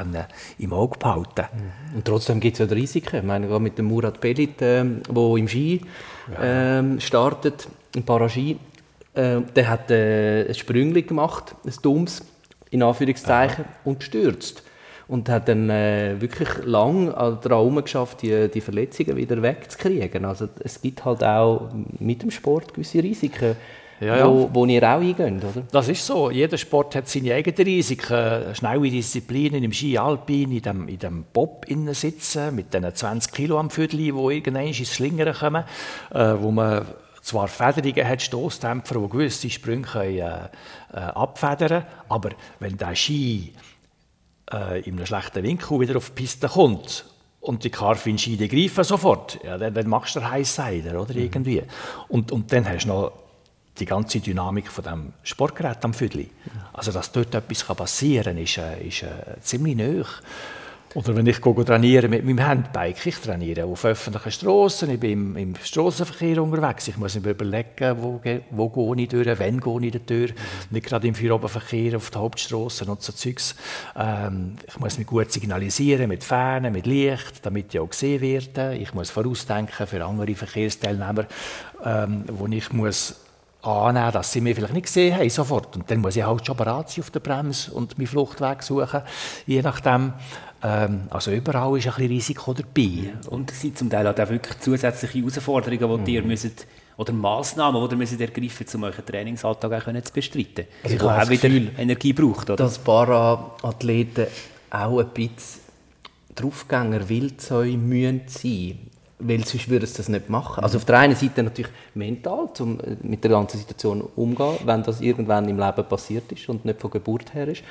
im Auge behalten kann. Mhm. Und trotzdem gibt es ja Risiken. Ich meine, gerade mit dem Murat Belit, der ähm, im Ski ähm, startet, im Paraski, äh, der hat äh, ein Sprüngli gemacht, ein dummes, in Anführungszeichen, Aha. und stürzt und hat dann äh, wirklich lang daran geschafft, die, die Verletzungen wieder wegzukriegen. Also es gibt halt auch mit dem Sport gewisse Risiken, ja, ja. Wo, wo ihr auch eingeht, oder? Das ist so. Jeder Sport hat seine eigenen Risiken. Schnelle Disziplinen im Ski Alpin, in dem, in dem Bob innen sitzen, mit diesen 20 Kilo am Viertel, die irgendwann ins Schlingern kommen, äh, wo man zwar Federungen hat, Stoßdämpfer, die gewisse Sprünge können, äh, äh, abfedern aber wenn der Ski äh, in einem schlechten Winkel wieder auf die Piste kommt und die Karfinscheide greifen sofort, ja, dann, dann machst du den Highsider, oder, mhm. irgendwie. Und, und dann hast du noch die ganze Dynamik von dem Sportgerät am Viertel. Also, dass dort etwas passieren kann, ist, äh, ist äh, ziemlich nöch. Oder wenn ich trainiere mit meinem Handbike, ich trainiere auf öffentlichen Straßen, ich bin im, im Straßenverkehr unterwegs. Ich muss mir überlegen, wo, wo gehe ich durch, wann gehe ich durch. Mhm. Nicht gerade im Feierabendverkehr auf der Hauptstraße und so Zeugs. Ähm, ich muss mich gut signalisieren mit Fahnen, mit Licht, damit ich auch gesehen werde. Ich muss vorausdenken für andere Verkehrsteilnehmer, ähm, wo ich muss annehmen, dass sie mich vielleicht nicht gesehen haben, sofort. Und dann muss ich halt schon bereit sein auf der Bremse und meinen Fluchtweg suchen, je nachdem. Ähm, also überall ist ein bisschen Risiko dabei. Und es sind zum Teil auch wirklich zusätzliche Herausforderungen, die mhm. ihr müsst, oder Massnahmen, die ihr müsst ergreifen müsst, um euren Trainingsalltag auch zu bestreiten. Also ich auch wieder Gefühl, Energie braucht. Oder? Dass Para-Athleten auch ein bisschen Draufgänger Wildsäue müssen sein weil sonst würde es das nicht machen. Also auf der einen Seite natürlich mental, um äh, mit der ganzen Situation umzugehen, wenn das irgendwann im Leben passiert ist und nicht von Geburt her ist.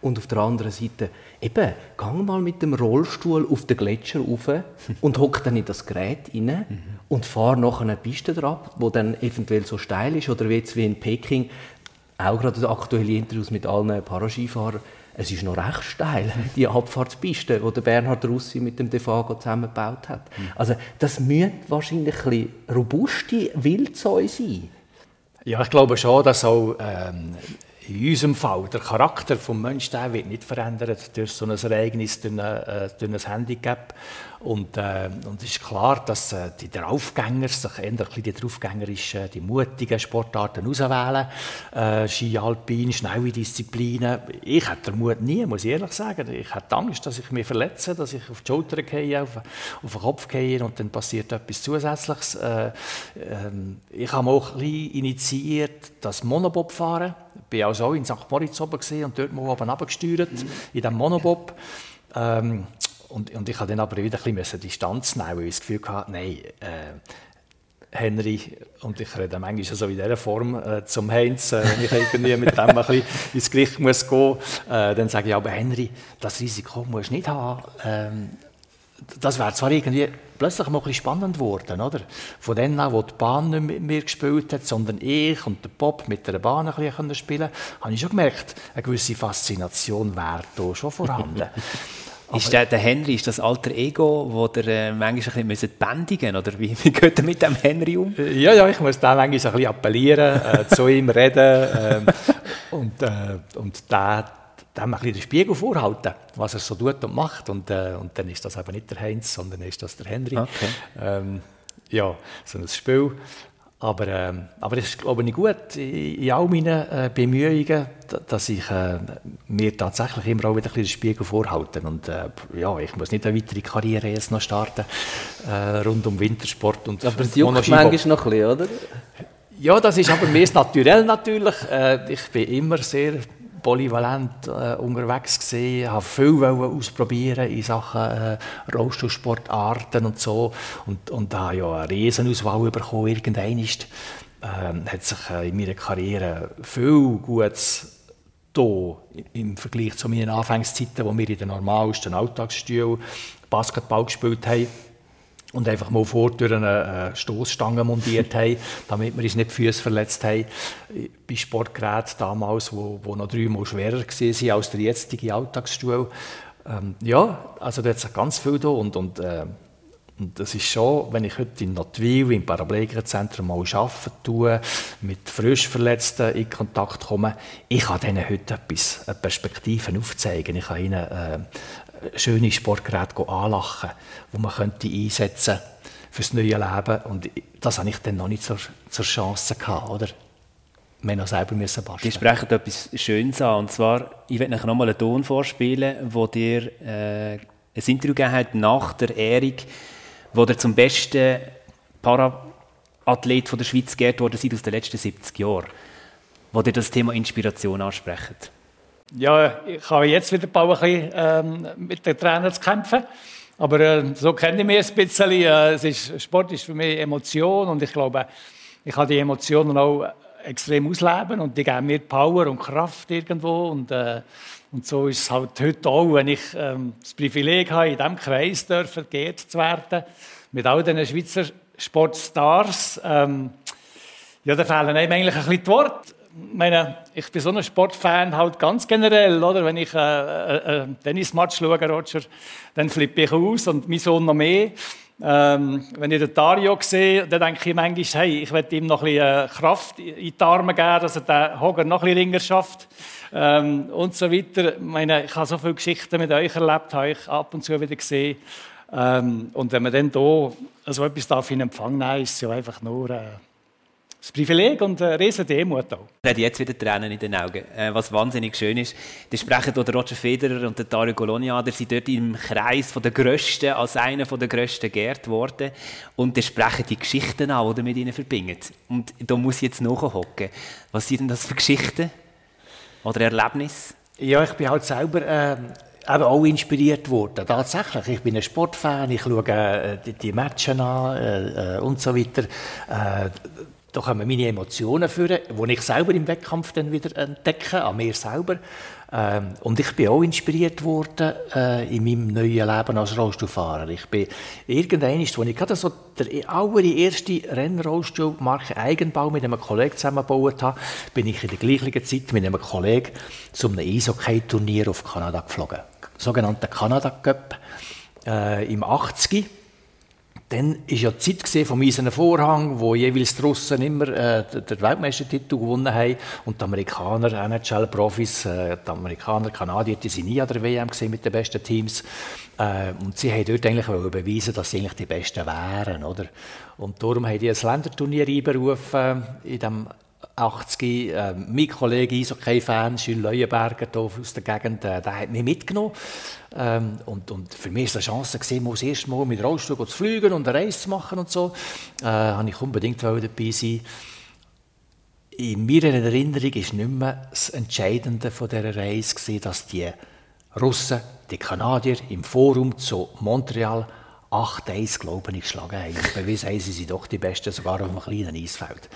Und auf der anderen Seite, eben, gang mal mit dem Rollstuhl auf den Gletscher rauf und hock dann in das Gerät rein mhm. und fahr nachher eine Piste drauf, wo dann eventuell so steil ist oder wie jetzt wie in Peking, auch gerade aktuelle Interviews mit allen Paraskifahrern, es ist noch recht steil, die Abfahrtspiste, die der Bernhard Russi mit dem Defago zusammengebaut hat. Also das müsste wahrscheinlich ein robuste Wildsäue sein. Ja, ich glaube schon, dass auch ähm, in unserem Fall der Charakter des Menschen der wird nicht verändert durch so ein Ereignis, durch, eine, äh, durch ein Handicap. Und, äh, und es ist klar, dass äh, die Draufgänger sich eher die draufgängerischen, die mutigen Sportarten auswählen. Äh, Ski, Alpin, schnelle Disziplinen. Ich hätte den Mut nie, muss ich ehrlich sagen. Ich hätte Angst, dass ich mich verletze, dass ich auf die Schulter gehe, auf, auf den Kopf gehe und dann passiert etwas Zusätzliches. Äh, äh, ich habe auch ein bisschen initiiert, das Monobob fahren. Ich war auch in St. Moritz oben und dort mal oben runtergesteuert, mhm. in diesem Monobob. Ähm, und, und ich habe dann aber wieder ein bisschen Distanz nehmen, weil ich das Gefühl hatte, nein, äh, Henry, und ich rede manchmal so in dieser Form äh, zum Heinz, äh, wenn ich irgendwie mit dem ein bisschen ins Gericht muss gehen muss, äh, dann sage ich aber, Henry, das Risiko musst du nicht haben. Ähm, das wäre zwar irgendwie plötzlich mal ein bisschen spannend geworden, oder? Von denen an, wo die Bahn nicht mit mir gespielt hat, sondern ich und der Bob mit der Bahn ein bisschen spielen habe ich schon gemerkt, eine gewisse Faszination wäre da schon vorhanden. ist der, der Henry, ist das alter Ego, wo der äh, manchmal ein bisschen bändigen oder wie, wie geht er mit dem Henry um? Äh, ja, ja, ich muss da manchmal ein bisschen appellieren, äh, zu ihm reden äh, und, äh, und der, dem ein bisschen den Spiegel vorhalten, was er so tut und macht und, äh, und dann ist das aber nicht der Heinz, sondern ist das der Henry. Okay. Ähm, ja, so ein Spiel. Aber, äh, aber es ist, glaube ich, gut in, all meinen äh, Bemühungen, dass ich äh, mir tatsächlich immer auch wieder ein bisschen den Spiegel vorhalte. Und äh, ja, ich muss nicht eine weitere Karriere jetzt noch starten, äh, rund um Wintersport. Und aber es juckt manchmal noch ein bisschen, oder? Ja, das ist aber mehr naturell natürlich. Äh, ich bin immer sehr polyvalent äh, unterwegs gesehen, habe viel ausprobieren in Sachen äh, Rollstuhlsportarten und so. Und, und da ja eine Riesenauswahl bekommen. Irgendwann ist, äh, hat sich äh, in meiner Karriere viel Gutes da im Vergleich zu meinen Anfangszeiten, wo wir in den normalsten Alltagsstühlen Basketball gespielt haben und einfach mal vor durch eine äh, Stoßstange montiert haben, damit wir uns nicht die Füße verletzt haben. Bei Sportgeräten damals, wo, wo noch dreimal schwerer waren als der jetzige Alltagsstuhl. Ähm, ja, also da hat ganz viel da und, und, äh, und das ist schon, wenn ich heute in Notwil, im Paraplegikerzentrum mal arbeiten tue, mit frisch Verletzten in Kontakt komme, ich kann denen heute etwas, eine Perspektive aufzeigen. Ich kann ihnen äh, schöne Sportgeräte anlachen, die man könnte einsetzen fürs neue Leben. Und das habe ich dann noch nicht zur, zur Chance gehabt, oder? Wir noch selber müssen basteln. Die sprechen etwas Schönes an. Und zwar, ich werde euch nochmal einen Ton vorspielen, wo dir äh, ein Interview gegeben hat nach der Ehrung, wo der zum besten Paraathlet der Schweiz geehrt worden seid aus den letzten 70 Jahren. Wo dir das Thema Inspiration ansprecht. Ja, ich habe jetzt wieder ein bisschen ähm, mit den Trainern zu kämpfen. Aber äh, so kenne ich mich ein bisschen. Äh, es ist, Sport ist für mich Emotion und ich glaube, ich kann die Emotionen auch extrem ausleben und die geben mir Power und Kraft irgendwo. Und, äh, und so ist es halt heute auch, wenn ich ähm, das Privileg habe, in diesem Kreis dürfen, geehrt zu werden, mit all diesen Schweizer Sportstars. Ähm, ja, da fehlen einem eigentlich ein bisschen die Worte meine, ich bin so ein Sportfan halt ganz generell, oder? Wenn ich äh, äh, äh Tennismatch schaue, Roger, dann flippe ich aus und mein Sohn noch mehr. Ähm, wenn ich den Dario sehe, dann denke ich manchmal, hey, ich werde ihm noch ein bisschen äh, Kraft in die Arme geben, dass er den Hoger noch ein bisschen länger schafft. Ähm, und so weiter. Ich, meine, ich habe so viele Geschichten mit euch erlebt, habe ich ab und zu wieder gesehen. Ähm, und wenn man dann hier so etwas darf in Empfang nehmen, ist es ja einfach nur äh, das Privileg und eine riesen Demut auch. Ich habe jetzt wieder Tränen in den Augen, äh, was wahnsinnig schön ist. Die sprechen der Roger Federer und der Dario Colonia, der sind dort im Kreis von der Größten, als einer der Größten geehrt worden. Und die sprechen die Geschichten an, die mit ihnen verbindet. Und da muss ich jetzt nachhocken. Was sind denn das für Geschichten? Oder Erlebnisse? Ja, ich bin halt selber... Äh eben auch inspiriert worden. Tatsächlich, ich bin ein Sportfan, ich schaue äh, die, die Matches an äh, äh, und so weiter. Da kommen meine Emotionen führen, die ich selber im Wettkampf dann wieder entdecke, an mir selber. Ähm, und ich bin auch inspiriert worden äh, in meinem neuen Leben als Rollstuhlfahrer. Ich bin irgendwann, als ich gerade so der allererste Rennrollstuhlmarke Eigenbau mit einem Kollegen zusammengebaut habe, bin ich in der gleichen Zeit mit einem Kollegen zu einem Eishockey-Turnier auf Kanada geflogen. Sogenannte Kanada Cup äh, im 80 dann war ja die Zeit vom Eisernen Vorhang, wo jeweils die Russen immer äh, den Weltmeistertitel gewonnen haben und die Amerikaner, NHL-Profis, äh, die Amerikaner, Kanadier, die sind nie an der WM mit den besten Teams. Äh, und sie haben dort eigentlich beweisen, dass sie eigentlich die Besten wären, oder? Und darum haben die ein Länderturnier einberufen in dem 80. Äh, mein Kollege Eishockey-Fan, Jules Leuenberger aus der Gegend, äh, der hat mich mitgenommen. Ähm, und, und für mich war es eine Chance, gewesen, das erste Mal mit Rollstuhl zu fliegen und eine Reise zu machen und so. Äh, ich unbedingt dabei sein In meiner Erinnerung war nicht mehr das Entscheidende von dieser Reise, gewesen, dass die Russen, die Kanadier im Forum zu Montreal 8-1, glaube ich, geschlagen haben. Bewiesen haben sie sind doch die Besten, sogar auf einem kleinen Eisfeld.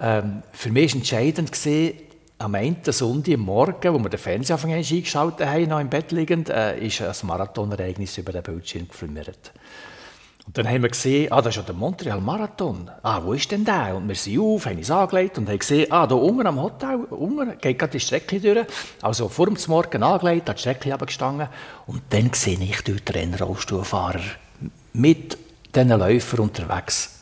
Ähm, für mich war entscheidend, gewesen, am Ende Sonntag Morgen, wo wir den Fernseher eingeschaltet haben, noch im Bett liegend, äh, ist ein Marathonereignis über den Bildschirm gefilmt. Und dann haben wir gesehen, ah, das ist ja der Montreal Marathon. Ah, wo ist denn der? Und wir sind auf, haben uns angelegt und haben gesehen, ah, da unten am Hotel, unten geht gerade die Strecke durch. Also vor dem Morgen angelegt, hat die Strecke gestanden. Und dann sehe ich dort den Rennrollstuhlfahrer mit diesen Läufern unterwegs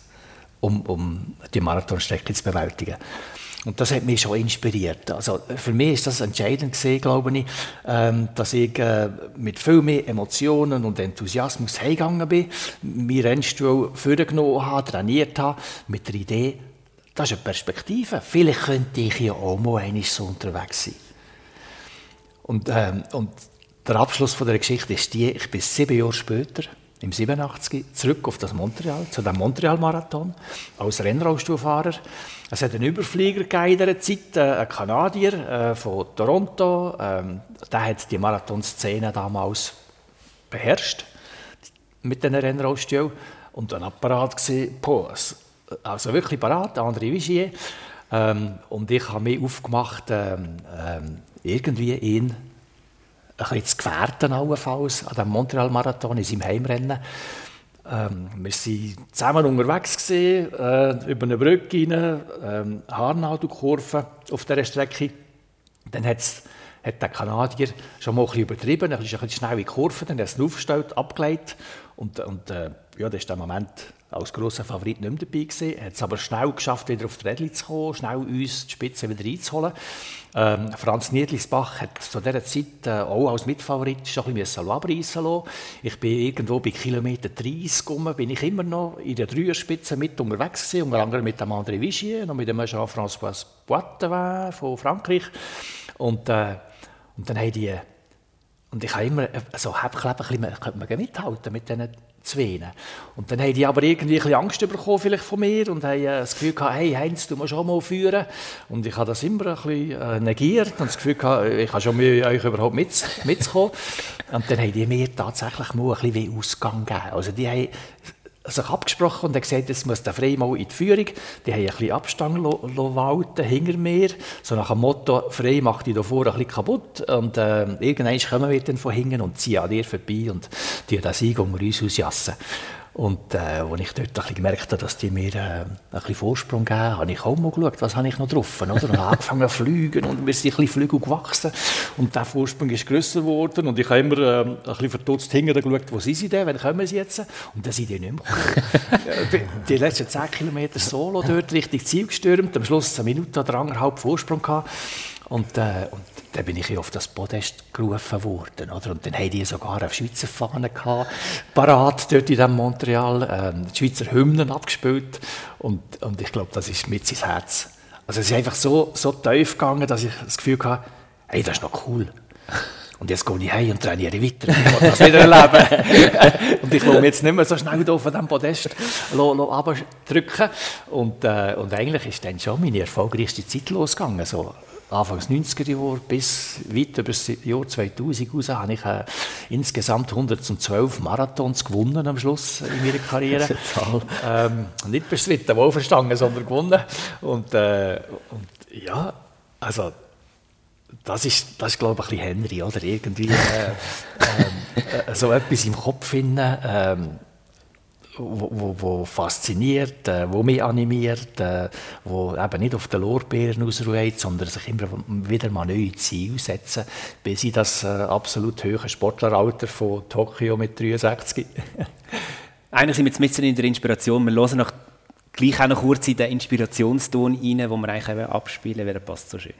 um, um die Marathonstrecke zu bewältigen. Und das hat mich schon inspiriert. Also für mich ist das entscheidend gewesen, glaube ich, ähm, dass ich äh, mit viel mehr Emotionen und Enthusiasmus heimgegangen bin, meinen Rennstuhl vorgenommen habe, trainiert habe, mit der Idee, das ist eine Perspektive. Vielleicht könnte ich ja auch mal einmal so unterwegs sein. Und, ähm, und der Abschluss von der Geschichte ist die, ich bin sieben Jahre später im 87 zurück auf das Montreal, zu dem Montreal-Marathon, als Rennrollstuhlfahrer. Es hat einen Überflieger in dieser Zeit, äh, ein Kanadier äh, von Toronto, ähm, der hat die Marathonszene damals beherrscht mit diesen Rennrollstuhl und ein Apparat boah, also wirklich parat, André Vigier. Ähm, und ich habe mich aufgemacht, ähm, irgendwie ihn ein bisschen zu gefährden, allenfalls, an dem Montreal-Marathon in seinem Heimrennen. Ähm, wir waren zusammen unterwegs, gewesen, äh, über eine Brücke rein, ähm, Haarnadelkurve auf dieser Strecke. Dann hat der Kanadier schon mal ein bisschen übertrieben, ein bisschen, schnell in die Kurve, dann hat er es aufgestellt, abgelegt und, und äh, ja, das ist der Moment als grosser Favorit nicht mehr dabei gewesen. Er hat es aber schnell geschafft, wieder auf die Rädchen zu kommen, schnell uns die Spitze wieder einzuholen. Ähm, Franz Niedlisbach hat zu dieser Zeit äh, auch als Mitfavorit schon ein bisschen abreißen lassen. Ich bin irgendwo bei Kilometer 30 rum, bin ich immer noch in der Dreierspitze mit unterwegs gewesen, unter anderem mit dem André Vigier, noch mit dem Jean-François Poitevin von Frankreich. Und, äh, und dann haben die und ich habe immer so Hebkleb ein bisschen, man mithalten mit diesen Zweien. Und dann haben die aber irgendwie ein Angst bekommen vielleicht von mir und haben äh, das Gefühl gehabt, hey Heinz, du musst auch mal führen. Und ich habe das immer ein bisschen äh, negiert und das Gefühl gehabt, ich habe schon Mühe, euch überhaupt mit, mitzukommen. Und dann haben die mir tatsächlich mal ein bisschen Ausgang gegeben. Also die haben sich abgesprochen und haben gesagt, jetzt muss der Frey mal in die Führung. Die haben ein bisschen Abstand walten hinter mir. So nach dem Motto, Frey macht die da vorne ein bisschen kaputt. Und äh, irgendwann kommen wir dann von hinten und ziehen an dir vorbei und die den Sieg unter uns ausjassen. Und äh, als ich dort ein gemerkt habe, dass die mir äh, ein bisschen Vorsprung geben, habe ich auch mal geschaut, was habe ich noch drauf. Oder? Und habe angefangen zu fliegen und wir sind ein bisschen Flügel gewachsen. Und der Vorsprung ist grösser geworden. Und ich habe immer äh, ein bisschen verdutzt hinterher geschaut, wo sind sie denn, wann kommen sie jetzt? Und dann sind die nicht mehr gekommen. die letzten 10 Kilometer solo dort Richtung Ziel gestürmt, am Schluss eine Minute oder anderthalb Vorsprung gehabt. Und, äh, und dann bin ich auf das Podest gerufen worden. Oder? Und dann haben die sogar auf Schweizer Fahnen gehabt, parat dort in diesem Montreal, ähm, die Schweizer Hymnen abgespielt. Und, und ich glaube, das ist mit ins Herz. Also es ist einfach so, so tief gegangen, dass ich das Gefühl hatte, hey, das ist noch cool. Und jetzt gehe ich heim und trainiere weiter. Ich will das wieder erleben. und ich will mich jetzt nicht mehr so schnell hier von diesem Podest drücken. Und, äh, und eigentlich ist dann schon meine erfolgreichste Zeit losgegangen. So Anfangs 90er Jahre bis weit über das Jahr 2000 raus habe ich äh, insgesamt 112 Marathons gewonnen am Schluss in meiner Karriere. ähm, nicht bestritten, wohlverstanden, sondern gewonnen. Und, äh, und ja, also das ist, das ist glaube ich, ein bisschen Henry, oder? Irgendwie äh, äh, so etwas im Kopf finden. Wo, wo, wo fasziniert, äh, wo mich animiert, äh, wo eben nicht auf den Lorbeeren ausruht, sondern sich immer wieder mal neue Ziele setzen, bis ich das äh, absolut hohe Sportleralter von Tokio mit 63. Eigentlich sind wir jetzt mitten in der Inspiration. Wir hören noch, gleich auch noch kurz in den Inspirationston rein, den wir eigentlich abspielen, weil er passt so schön.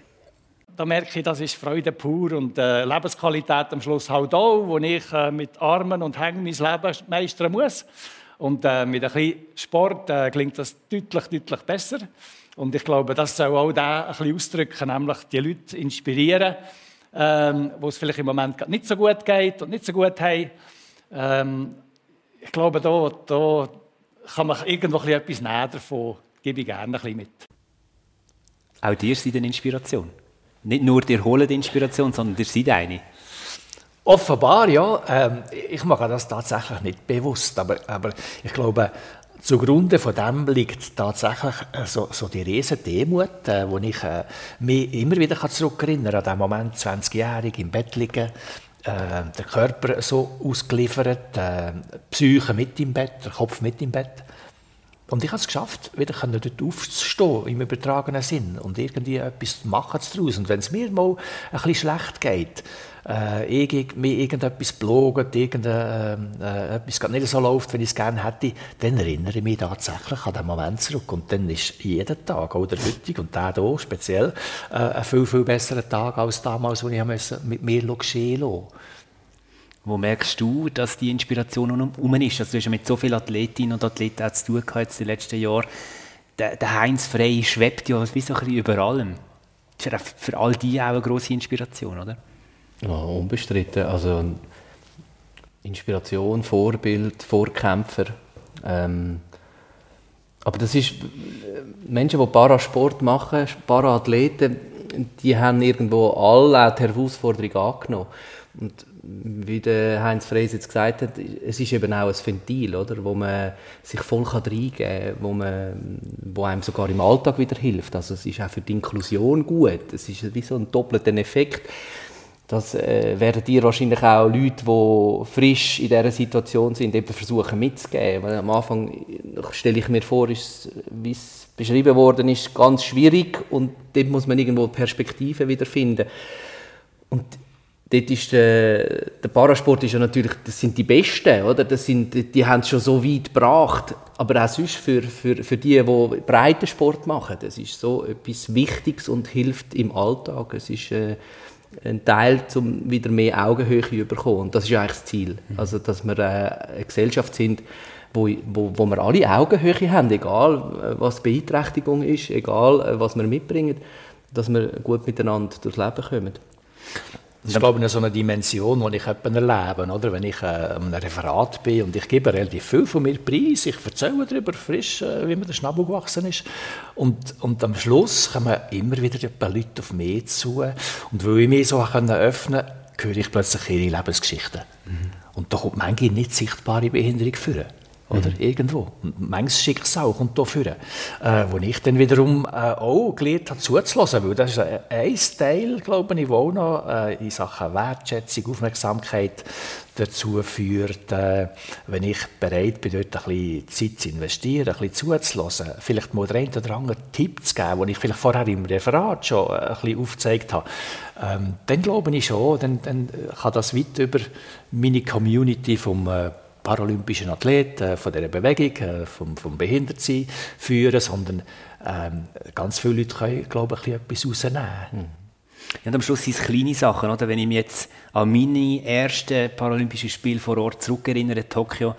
Da merke ich, das ist Freude pur und äh, Lebensqualität am Schluss halt auch, wo ich äh, mit Armen und Hängen mein Leben meistern muss. Und äh, mit ein bisschen Sport äh, klingt das deutlich, deutlich besser. Und ich glaube, das soll auch da ein bisschen ausdrücken, nämlich die Leute inspirieren, ähm, wo es vielleicht im Moment nicht so gut geht und nicht so gut haben. Ähm, ich glaube, da, da kann man irgendwo etwas näher davon, gebe ich gerne ein bisschen mit. Auch dir seid eine Inspiration. Nicht nur dir holen die Inspiration, sondern dir seid eine. Offenbar, ja. Ähm, ich mache das tatsächlich nicht bewusst, aber, aber ich glaube, zugrunde von dem liegt tatsächlich äh, so, so die riesen Demut, äh, wo ich äh, mich immer wieder zurückerinnern kann, an den Moment, 20-jährig im Bett liegen, äh, der Körper so ausgeliefert, äh, Psyche mit im Bett, der Kopf mit im Bett. Und ich habe es geschafft, wieder dort aufzustehen, im übertragenen Sinn, und irgendwie etwas machen daraus. Und wenn es mir mal ein bisschen schlecht geht, äh, ich, mir irgendetwas blogt, irgendetwas äh, etwas nicht so läuft, wie ich es gerne hätte, dann erinnere ich mich tatsächlich an den Moment zurück. Und dann ist jeden Tag, auch der heutige und der hier speziell, äh, ein viel, viel besserer Tag als damals, als ich mit mir geschehen lassen wo merkst du, dass die Inspiration um ist? Also du hast ja mit so vielen Athletinnen und Athleten auch zu tun gehabt in den letzten Jahren. Der, der Heinz Frey schwebt ja wie so ein bisschen über allem. Das ist für all die auch eine grosse Inspiration, oder? Ja, unbestritten. Also Inspiration, Vorbild, Vorkämpfer. Ähm, aber das ist Menschen, die Parasport machen, Paraathleten, die haben irgendwo alle die Herausforderung angenommen. Und wie der Heinz Freys jetzt gesagt hat, es ist eben auch ein Ventil, oder, wo man sich voll reingeben kann, wo, man, wo einem sogar im Alltag wieder hilft. Also es ist auch für die Inklusion gut. Es ist wie so ein doppelter Effekt. Das äh, werden dir wahrscheinlich auch Leute, die frisch in dieser Situation sind, eben versuchen mitzugeben. Weil am Anfang stelle ich mir vor, ist, wie es beschrieben worden ist, ganz schwierig und dort muss man irgendwo Perspektiven wiederfinden. Und dort ist der, der Parasport ist ja natürlich, das sind die Besten, oder? Das sind, die haben es schon so weit gebracht. Aber auch sonst für, für, für die, die Breitensport machen, das ist so etwas Wichtiges und hilft im Alltag. Es ist, äh, ein Teil, um wieder mehr Augenhöhe zu bekommen. Und das ist eigentlich das Ziel. Mhm. Also, dass wir äh, eine Gesellschaft sind, wo, wo, wo wir alle Augenhöhe haben, egal äh, was Beeinträchtigung ist, egal äh, was wir mitbringen, dass wir gut miteinander durchs Leben kommen. Das ist, glaube ich, so eine Dimension, die ich erlebe. Oder? Wenn ich äh, einem Referat bin und ich gebe relativ viel von mir preis, ich erzähle darüber frisch, äh, wie mir der Schnabel gewachsen ist. Und, und am Schluss kommen immer wieder ein paar Leute auf mich zu. Und weil ich mich so öffnen konnte, höre ich plötzlich ihre Lebensgeschichten. Mhm. Und da kommt manchmal nicht sichtbare Behinderung führen. Oder? Mhm. Irgendwo. Und manches Schicksal kommt da führen. Äh, wo ich dann wiederum äh, auch gelernt habe, zuzulassen. Weil das ist ein, ein Teil, glaube ich, wo auch noch äh, in Sachen Wertschätzung, Aufmerksamkeit dazu führt, äh, wenn ich bereit bin, dort ein bisschen Zeit zu investieren, ein bisschen zuzulassen, vielleicht mal den einen oder anderen Tipp zu geben, den ich vielleicht vorher im Referat schon äh, ein bisschen aufgezeigt habe, ähm, dann glaube ich schon, dann, dann kann das weit über meine Community vom äh, paralympischen Athlet, äh, von dieser Bewegung, äh, vom, vom Behindertsein führen, sondern ähm, ganz viele Leute können, glaube ich, etwas rausnehmen. Mhm. Ja, und am Schluss sind es kleine Sachen, oder? Wenn ich mich jetzt an meine ersten Paralympischen Spiele vor Ort zurückerinnere, Tokio,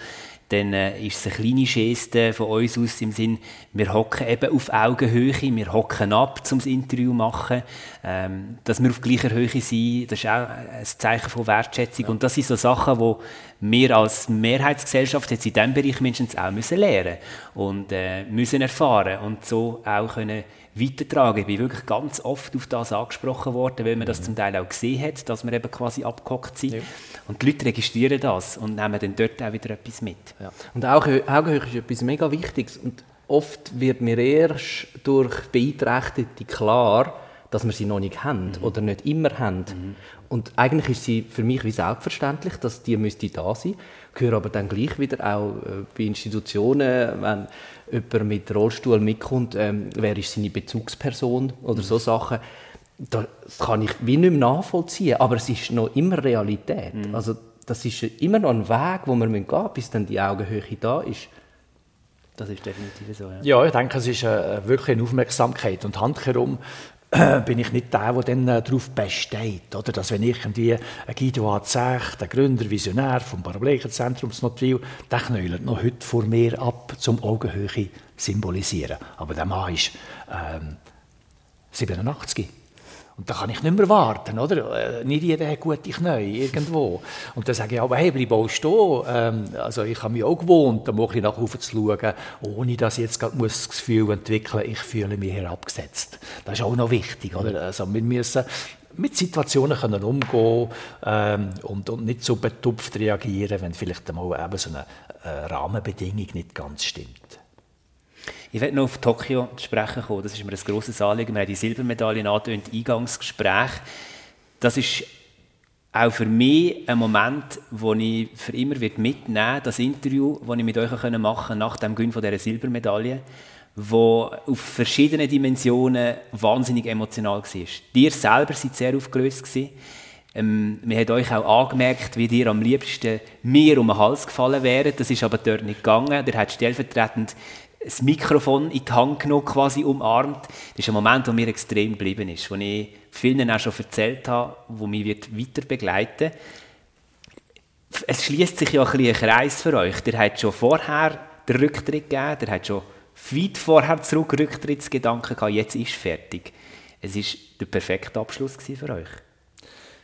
dann äh, ist es eine kleine Geste von uns aus im Sinn, wir hocken eben auf Augenhöhe, wir hocken ab, um das Interview zu machen, ähm, dass wir auf gleicher Höhe sind, das ist auch ein Zeichen von Wertschätzung ja. und das sind so Sachen, die wir als Mehrheitsgesellschaft jetzt in diesem Bereich mindestens auch müssen lernen und äh, müssen erfahren und so auch können weitertragen. Ich bin wirklich ganz oft auf das angesprochen worden, weil man das mhm. zum Teil auch gesehen hat, dass wir eben quasi abgehockt sind. Ja. Und die Leute registrieren das und nehmen dann dort auch wieder etwas mit. Ja. Und auch Augenhöhe ist etwas mega Wichtiges. Und oft wird mir erst durch Beeinträchtigte klar, dass wir sie noch nicht haben mhm. oder nicht immer haben. Mhm. Und eigentlich ist sie für mich wie selbstverständlich, dass die müsste da sein. Ich höre aber dann gleich wieder auch äh, bei Institutionen, wenn jemand mit Rollstuhl mitkommt, ähm, wer ist seine Bezugsperson oder mhm. so Das kann ich wie nicht mehr nachvollziehen, aber es ist noch immer Realität. Mhm. Also das ist immer noch ein Weg, wo wir gehen müssen, bis dann die Augenhöhe da ist. Das ist definitiv so, ja. Ja, ich denke, es ist äh, wirklich eine Aufmerksamkeit. Und handherum bin ich nicht der, der dann äh, darauf besteht. Oder? Dass wenn irgendwie ein Guido Azech, der Gründer, Visionär vom Paraplegenzentrum Notwil, der knäulet noch heute vor mir ab, zum Augenhöhe symbolisieren. Aber der Mann ist ähm, 87. Und da kann ich nicht mehr warten, oder? Äh, nicht jeder hat gute Knie irgendwo. Und dann sage ich aber, hey, bleib auch stehen. Ähm, also ich habe mich auch gewohnt, da mal nach oben zu schauen, ohne dass ich jetzt gerade das Gefühl entwickeln muss, ich fühle mich herabgesetzt. Das ist auch noch wichtig, oder? Also wir müssen mit Situationen können umgehen ähm, und, und nicht so betupft reagieren, wenn vielleicht einmal eben so eine äh, Rahmenbedingung nicht ganz stimmt. Ich werde noch auf Tokio zu sprechen kommen. Das ist mir ein grosses Anliegen. Wir haben die Silbermedaille angetönt, Eingangsgespräch. Das ist auch für mich ein Moment, wo ich für immer mitnehmen werde, das Interview, das ich mit euch machen konnte nach dem Gewinn von dieser Silbermedaille, wo auf verschiedenen Dimensionen wahnsinnig emotional war. Dir selber seid sehr aufgelöst. Ähm, wir haben euch auch angemerkt, wie dir am liebsten mir um den Hals gefallen wäre. Das ist aber dort nicht gegangen. Der hat stellvertretend das Mikrofon in die Hand genommen, quasi umarmt. Das ist ein Moment, der mir extrem geblieben ist, wo ich vielen auch schon erzählt habe, wo mich wird weiter begleiten Es schließt sich ja ein, ein Kreis für euch. Der hat schon vorher den Rücktritt gegeben, der hat schon weit vorher zurück Rücktrittsgedanken gehabt, jetzt ist fertig. Es war der perfekte Abschluss für euch.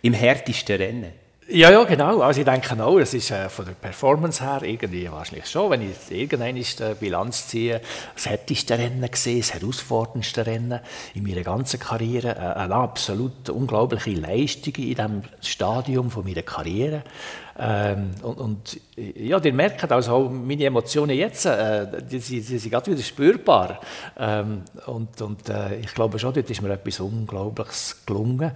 Im härtesten Rennen. Ja, ja, genau. Also ich denke auch, es ist äh, von der Performance her irgendwie wahrscheinlich schon, wenn ich irgendeine äh, Bilanz ziehe, das härteste Rennen gesehen, das herausforderndste Rennen in meiner ganzen Karriere, äh, eine absolut unglaubliche Leistung in diesem Stadium von meiner Karriere. Ähm, und, und, ja, ihr merkt also meine Emotionen jetzt, äh, die, die, die, sind gerade wieder spürbar. Ähm, und und äh, ich glaube schon, dort ist mir etwas Unglaubliches gelungen,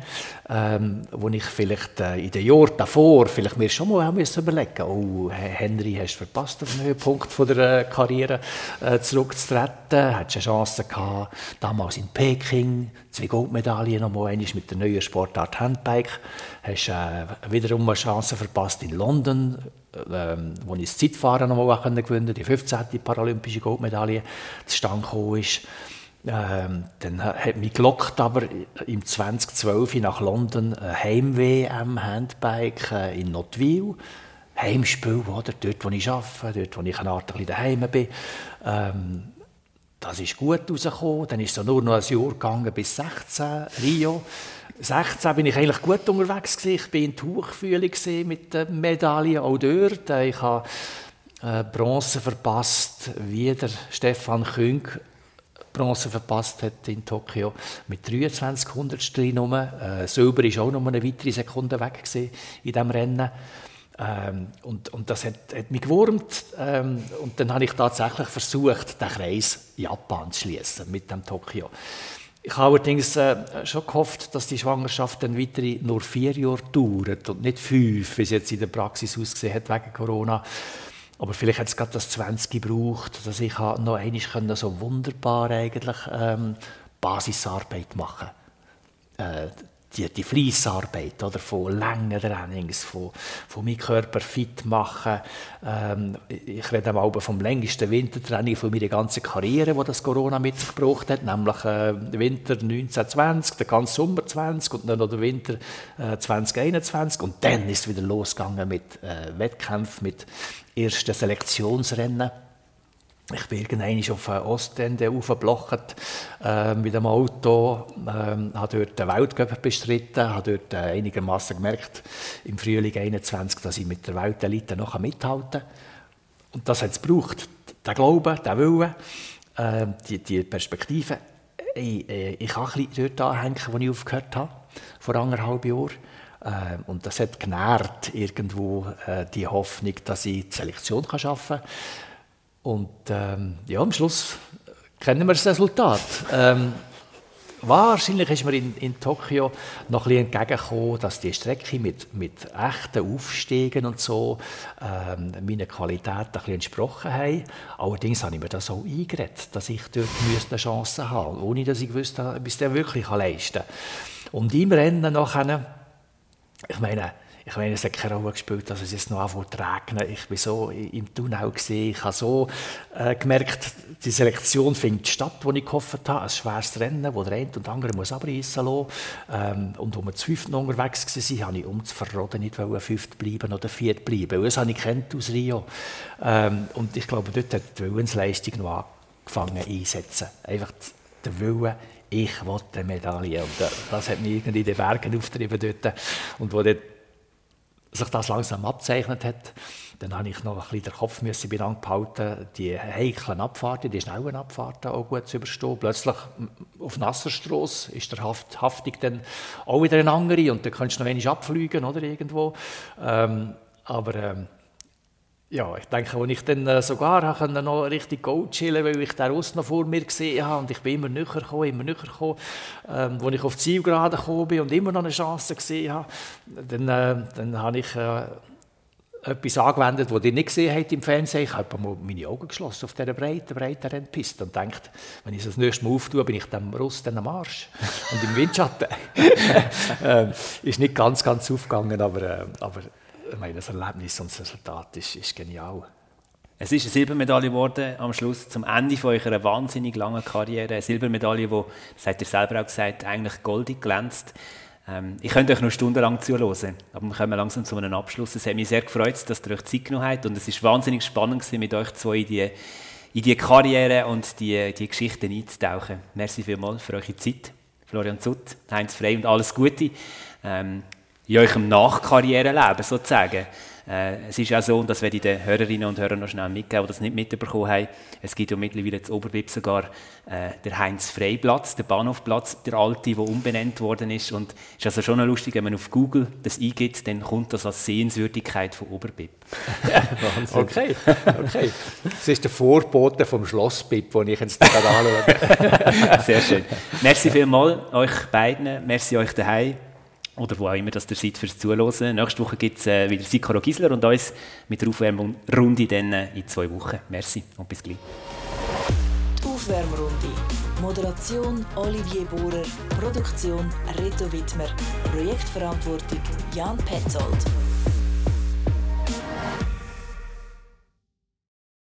ähm, wo ich vielleicht äh, in den Jahren davor vielleicht mir schon mal müssen überlegen oh Henry, hast du verpasst, auf den Höhepunkt von der äh, Karriere äh, zurückzutreten, hast du eine Chance gehabt, damals in Peking, zwei Goldmedaillen noch mal mit der neuen Sportart Handbike, hast äh, wiederum eine Chance verpasst in London, ähm, wo ich das Zeitfahren noch gewinnen konnte, die 15. paralympische Goldmedaille zustande gekommen ist. Ähm, dann hat mich gelockt, aber im 2012 nach London ein Heim-WM Handbike äh, in Notwil. Heimspiel, oder? dort wo ich arbeite, dort wo ich eine Art ein daheim bin. Ähm, das ist gut rausgekommen. Dann ist es nur noch ein Jahr gegangen bis 16, Rio. 16 bin ich eigentlich gut unterwegs gewesen. Ich bin in Tuchfühlung mit den Medaillen auch dort. Ich habe äh, Bronze verpasst, wie der Stefan Küng Bronze verpasst hat in Tokio mit 23 Hundertstel Äh, Silber ist auch noch eine weitere Sekunde weg in diesem Rennen. Ähm, und, und das hat, hat mich gewurmt. Ähm, und dann habe ich tatsächlich versucht, den Kreis Japan zu schließen mit dem Tokio. Ich habe allerdings äh, schon gehofft, dass die Schwangerschaft dann weiter nur vier Jahre dauert und nicht fünf, wie es jetzt in der Praxis ausgesehen hat wegen Corona. Aber vielleicht hat es gerade das 20 gebraucht, dass ich noch einmal so wunderbar eigentlich ähm, Basisarbeit machen äh, die, die Fleissarbeit, oder, von langen Trainings, von, von meinem Körper fit machen. Ähm, ich rede auch vom längsten Wintertraining von meiner ganzen Karriere, wo das Corona mit sich gebracht hat, nämlich äh, Winter 1920, der ganze Sommer 20 und dann noch der Winter äh, 2021 und dann ist es wieder losgegangen mit äh, Wettkämpfen, mit ersten Selektionsrennen. Ich bin irgendwann auf den Ostende aufgeblockt äh, mit dem Auto, äh, habe dort den Weltcup bestritten, habe dort äh, einigermaßen gemerkt, im Frühling 21, dass ich mit der Weltelite noch mithalten kann. Und das hat es gebraucht. Der Glaube, der Wille, äh, die, die Perspektive. Ich, äh, ich kann dort anhängen, wo ich aufgehört habe, vor anderthalb Jahren. Äh, und das hat genährt irgendwo äh, die Hoffnung, dass ich die Selektion schaffen kann. Und ähm, ja, am Schluss kennen wir das Resultat. Ähm, wahrscheinlich ist mir in, in Tokio noch ein bisschen entgegengekommen, dass die Strecke mit, mit echten Aufstiegen und so ähm, meiner Qualität ein bisschen entsprochen haben. Allerdings habe ich mir das auch eingeredet, dass ich dort eine Chance haben müsste, ohne dass ich wusste, ob ich es wirklich leisten kann. Und im Rennen nachher, ich meine, ich meine, es hat keine Rolle gespielt, dass es jetzt noch anfängt zu regnen. Ich war so im Tunnel, gewesen. ich habe so äh, gemerkt, die Selektion findet statt, wo ich gehofft habe. Ein schweres Rennen, wo der eine und der andere muss abreißen lassen. Ähm, und wo wir zu fünften unterwegs waren, habe ich um zu verroden nicht fünft bleiben oder viert bleiben. Das habe ich kennt aus Rio. Ähm, und ich glaube, dort hat die Willensleistung noch angefangen einsetzen. Einfach der Wille, ich will eine Medaille. Und das hat mich irgendwie in den Bergen aufgetrieben dort. Und wo dort sich das langsam abzeichnet hat, dann habe ich noch ein bisschen den Kopf müssen behalten, die heiklen Abfahrten, die schnellen Abfahrten auch gut zu überstehen. Plötzlich auf Nasserstrasse ist der Haft, Haftung dann auch wieder eine andere und dann kannst du noch wenig abfliegen oder irgendwo. Ähm, aber ähm, ja, ich denke, als ich dann äh, sogar noch richtig Gold chillen weil ich den Russ noch vor mir gesehen habe und ich bin immer näher gekommen, immer näher gekommen. Ähm, als ich auf die Zielgerade gekommen bin und immer noch eine Chance gesehen habe, dann, äh, dann habe ich äh, etwas angewendet, das ihr nicht gesehen habt im Fernsehen. Ich habe mal meine Augen geschlossen auf dieser breiten, breiten Rennpiste und denkt, wenn ich das nächste Mal auftue, bin ich dem Russ dann am Arsch. Und im Windschatten. ähm, ist nicht ganz, ganz aufgegangen, aber, äh, aber ich meine, das Erlebnis und das Resultat ist, ist genial. Es ist eine Silbermedaille geworden am Schluss, zum Ende von eurer wahnsinnig langen Karriere. Eine Silbermedaille, die, das hat ihr selber auch gesagt, eigentlich goldig glänzt. Ähm, ich könnte euch noch stundenlang zuhören, aber wir kommen langsam zu einem Abschluss. Es hat mich sehr gefreut, dass ihr euch Zeit genommen habt und es ist wahnsinnig spannend gewesen, mit euch zwei in die, in die Karriere und die, die Geschichten einzutauchen. Merci vielmals für eure Zeit. Florian Zutt, Heinz Frey und alles Gute. Ähm, in eurem Nachkarriereleben sozusagen. Äh, es ist ja so, und das werde ich den Hörerinnen und Hörern noch schnell mitgeben, die das nicht mitbekommen haben, es gibt ja mittlerweile zu Oberwip sogar äh, der Heinz-Frey-Platz, der Bahnhofplatz, der alte, der umbenannt worden ist. Und es ist also schon lustig, wenn man auf Google das eingibt, dann kommt das als Sehenswürdigkeit von Oberbib. okay, okay. Das ist der Vorbote vom Schloss Bib, den ich jetzt gerade anschaue. Sehr schön. Merci vielmals euch beiden, merci euch daheim oder wo auch immer das ihr seid fürs Zuhören. Nächste Woche gibt es äh, wieder Sikaro Gisler und uns mit der Aufwärmrunde dann äh, in zwei Wochen. Merci und bis gleich. Die Aufwärmrunde. Moderation Olivier Bohrer, Produktion Reto Wittmer, Projektverantwortung Jan Petzold.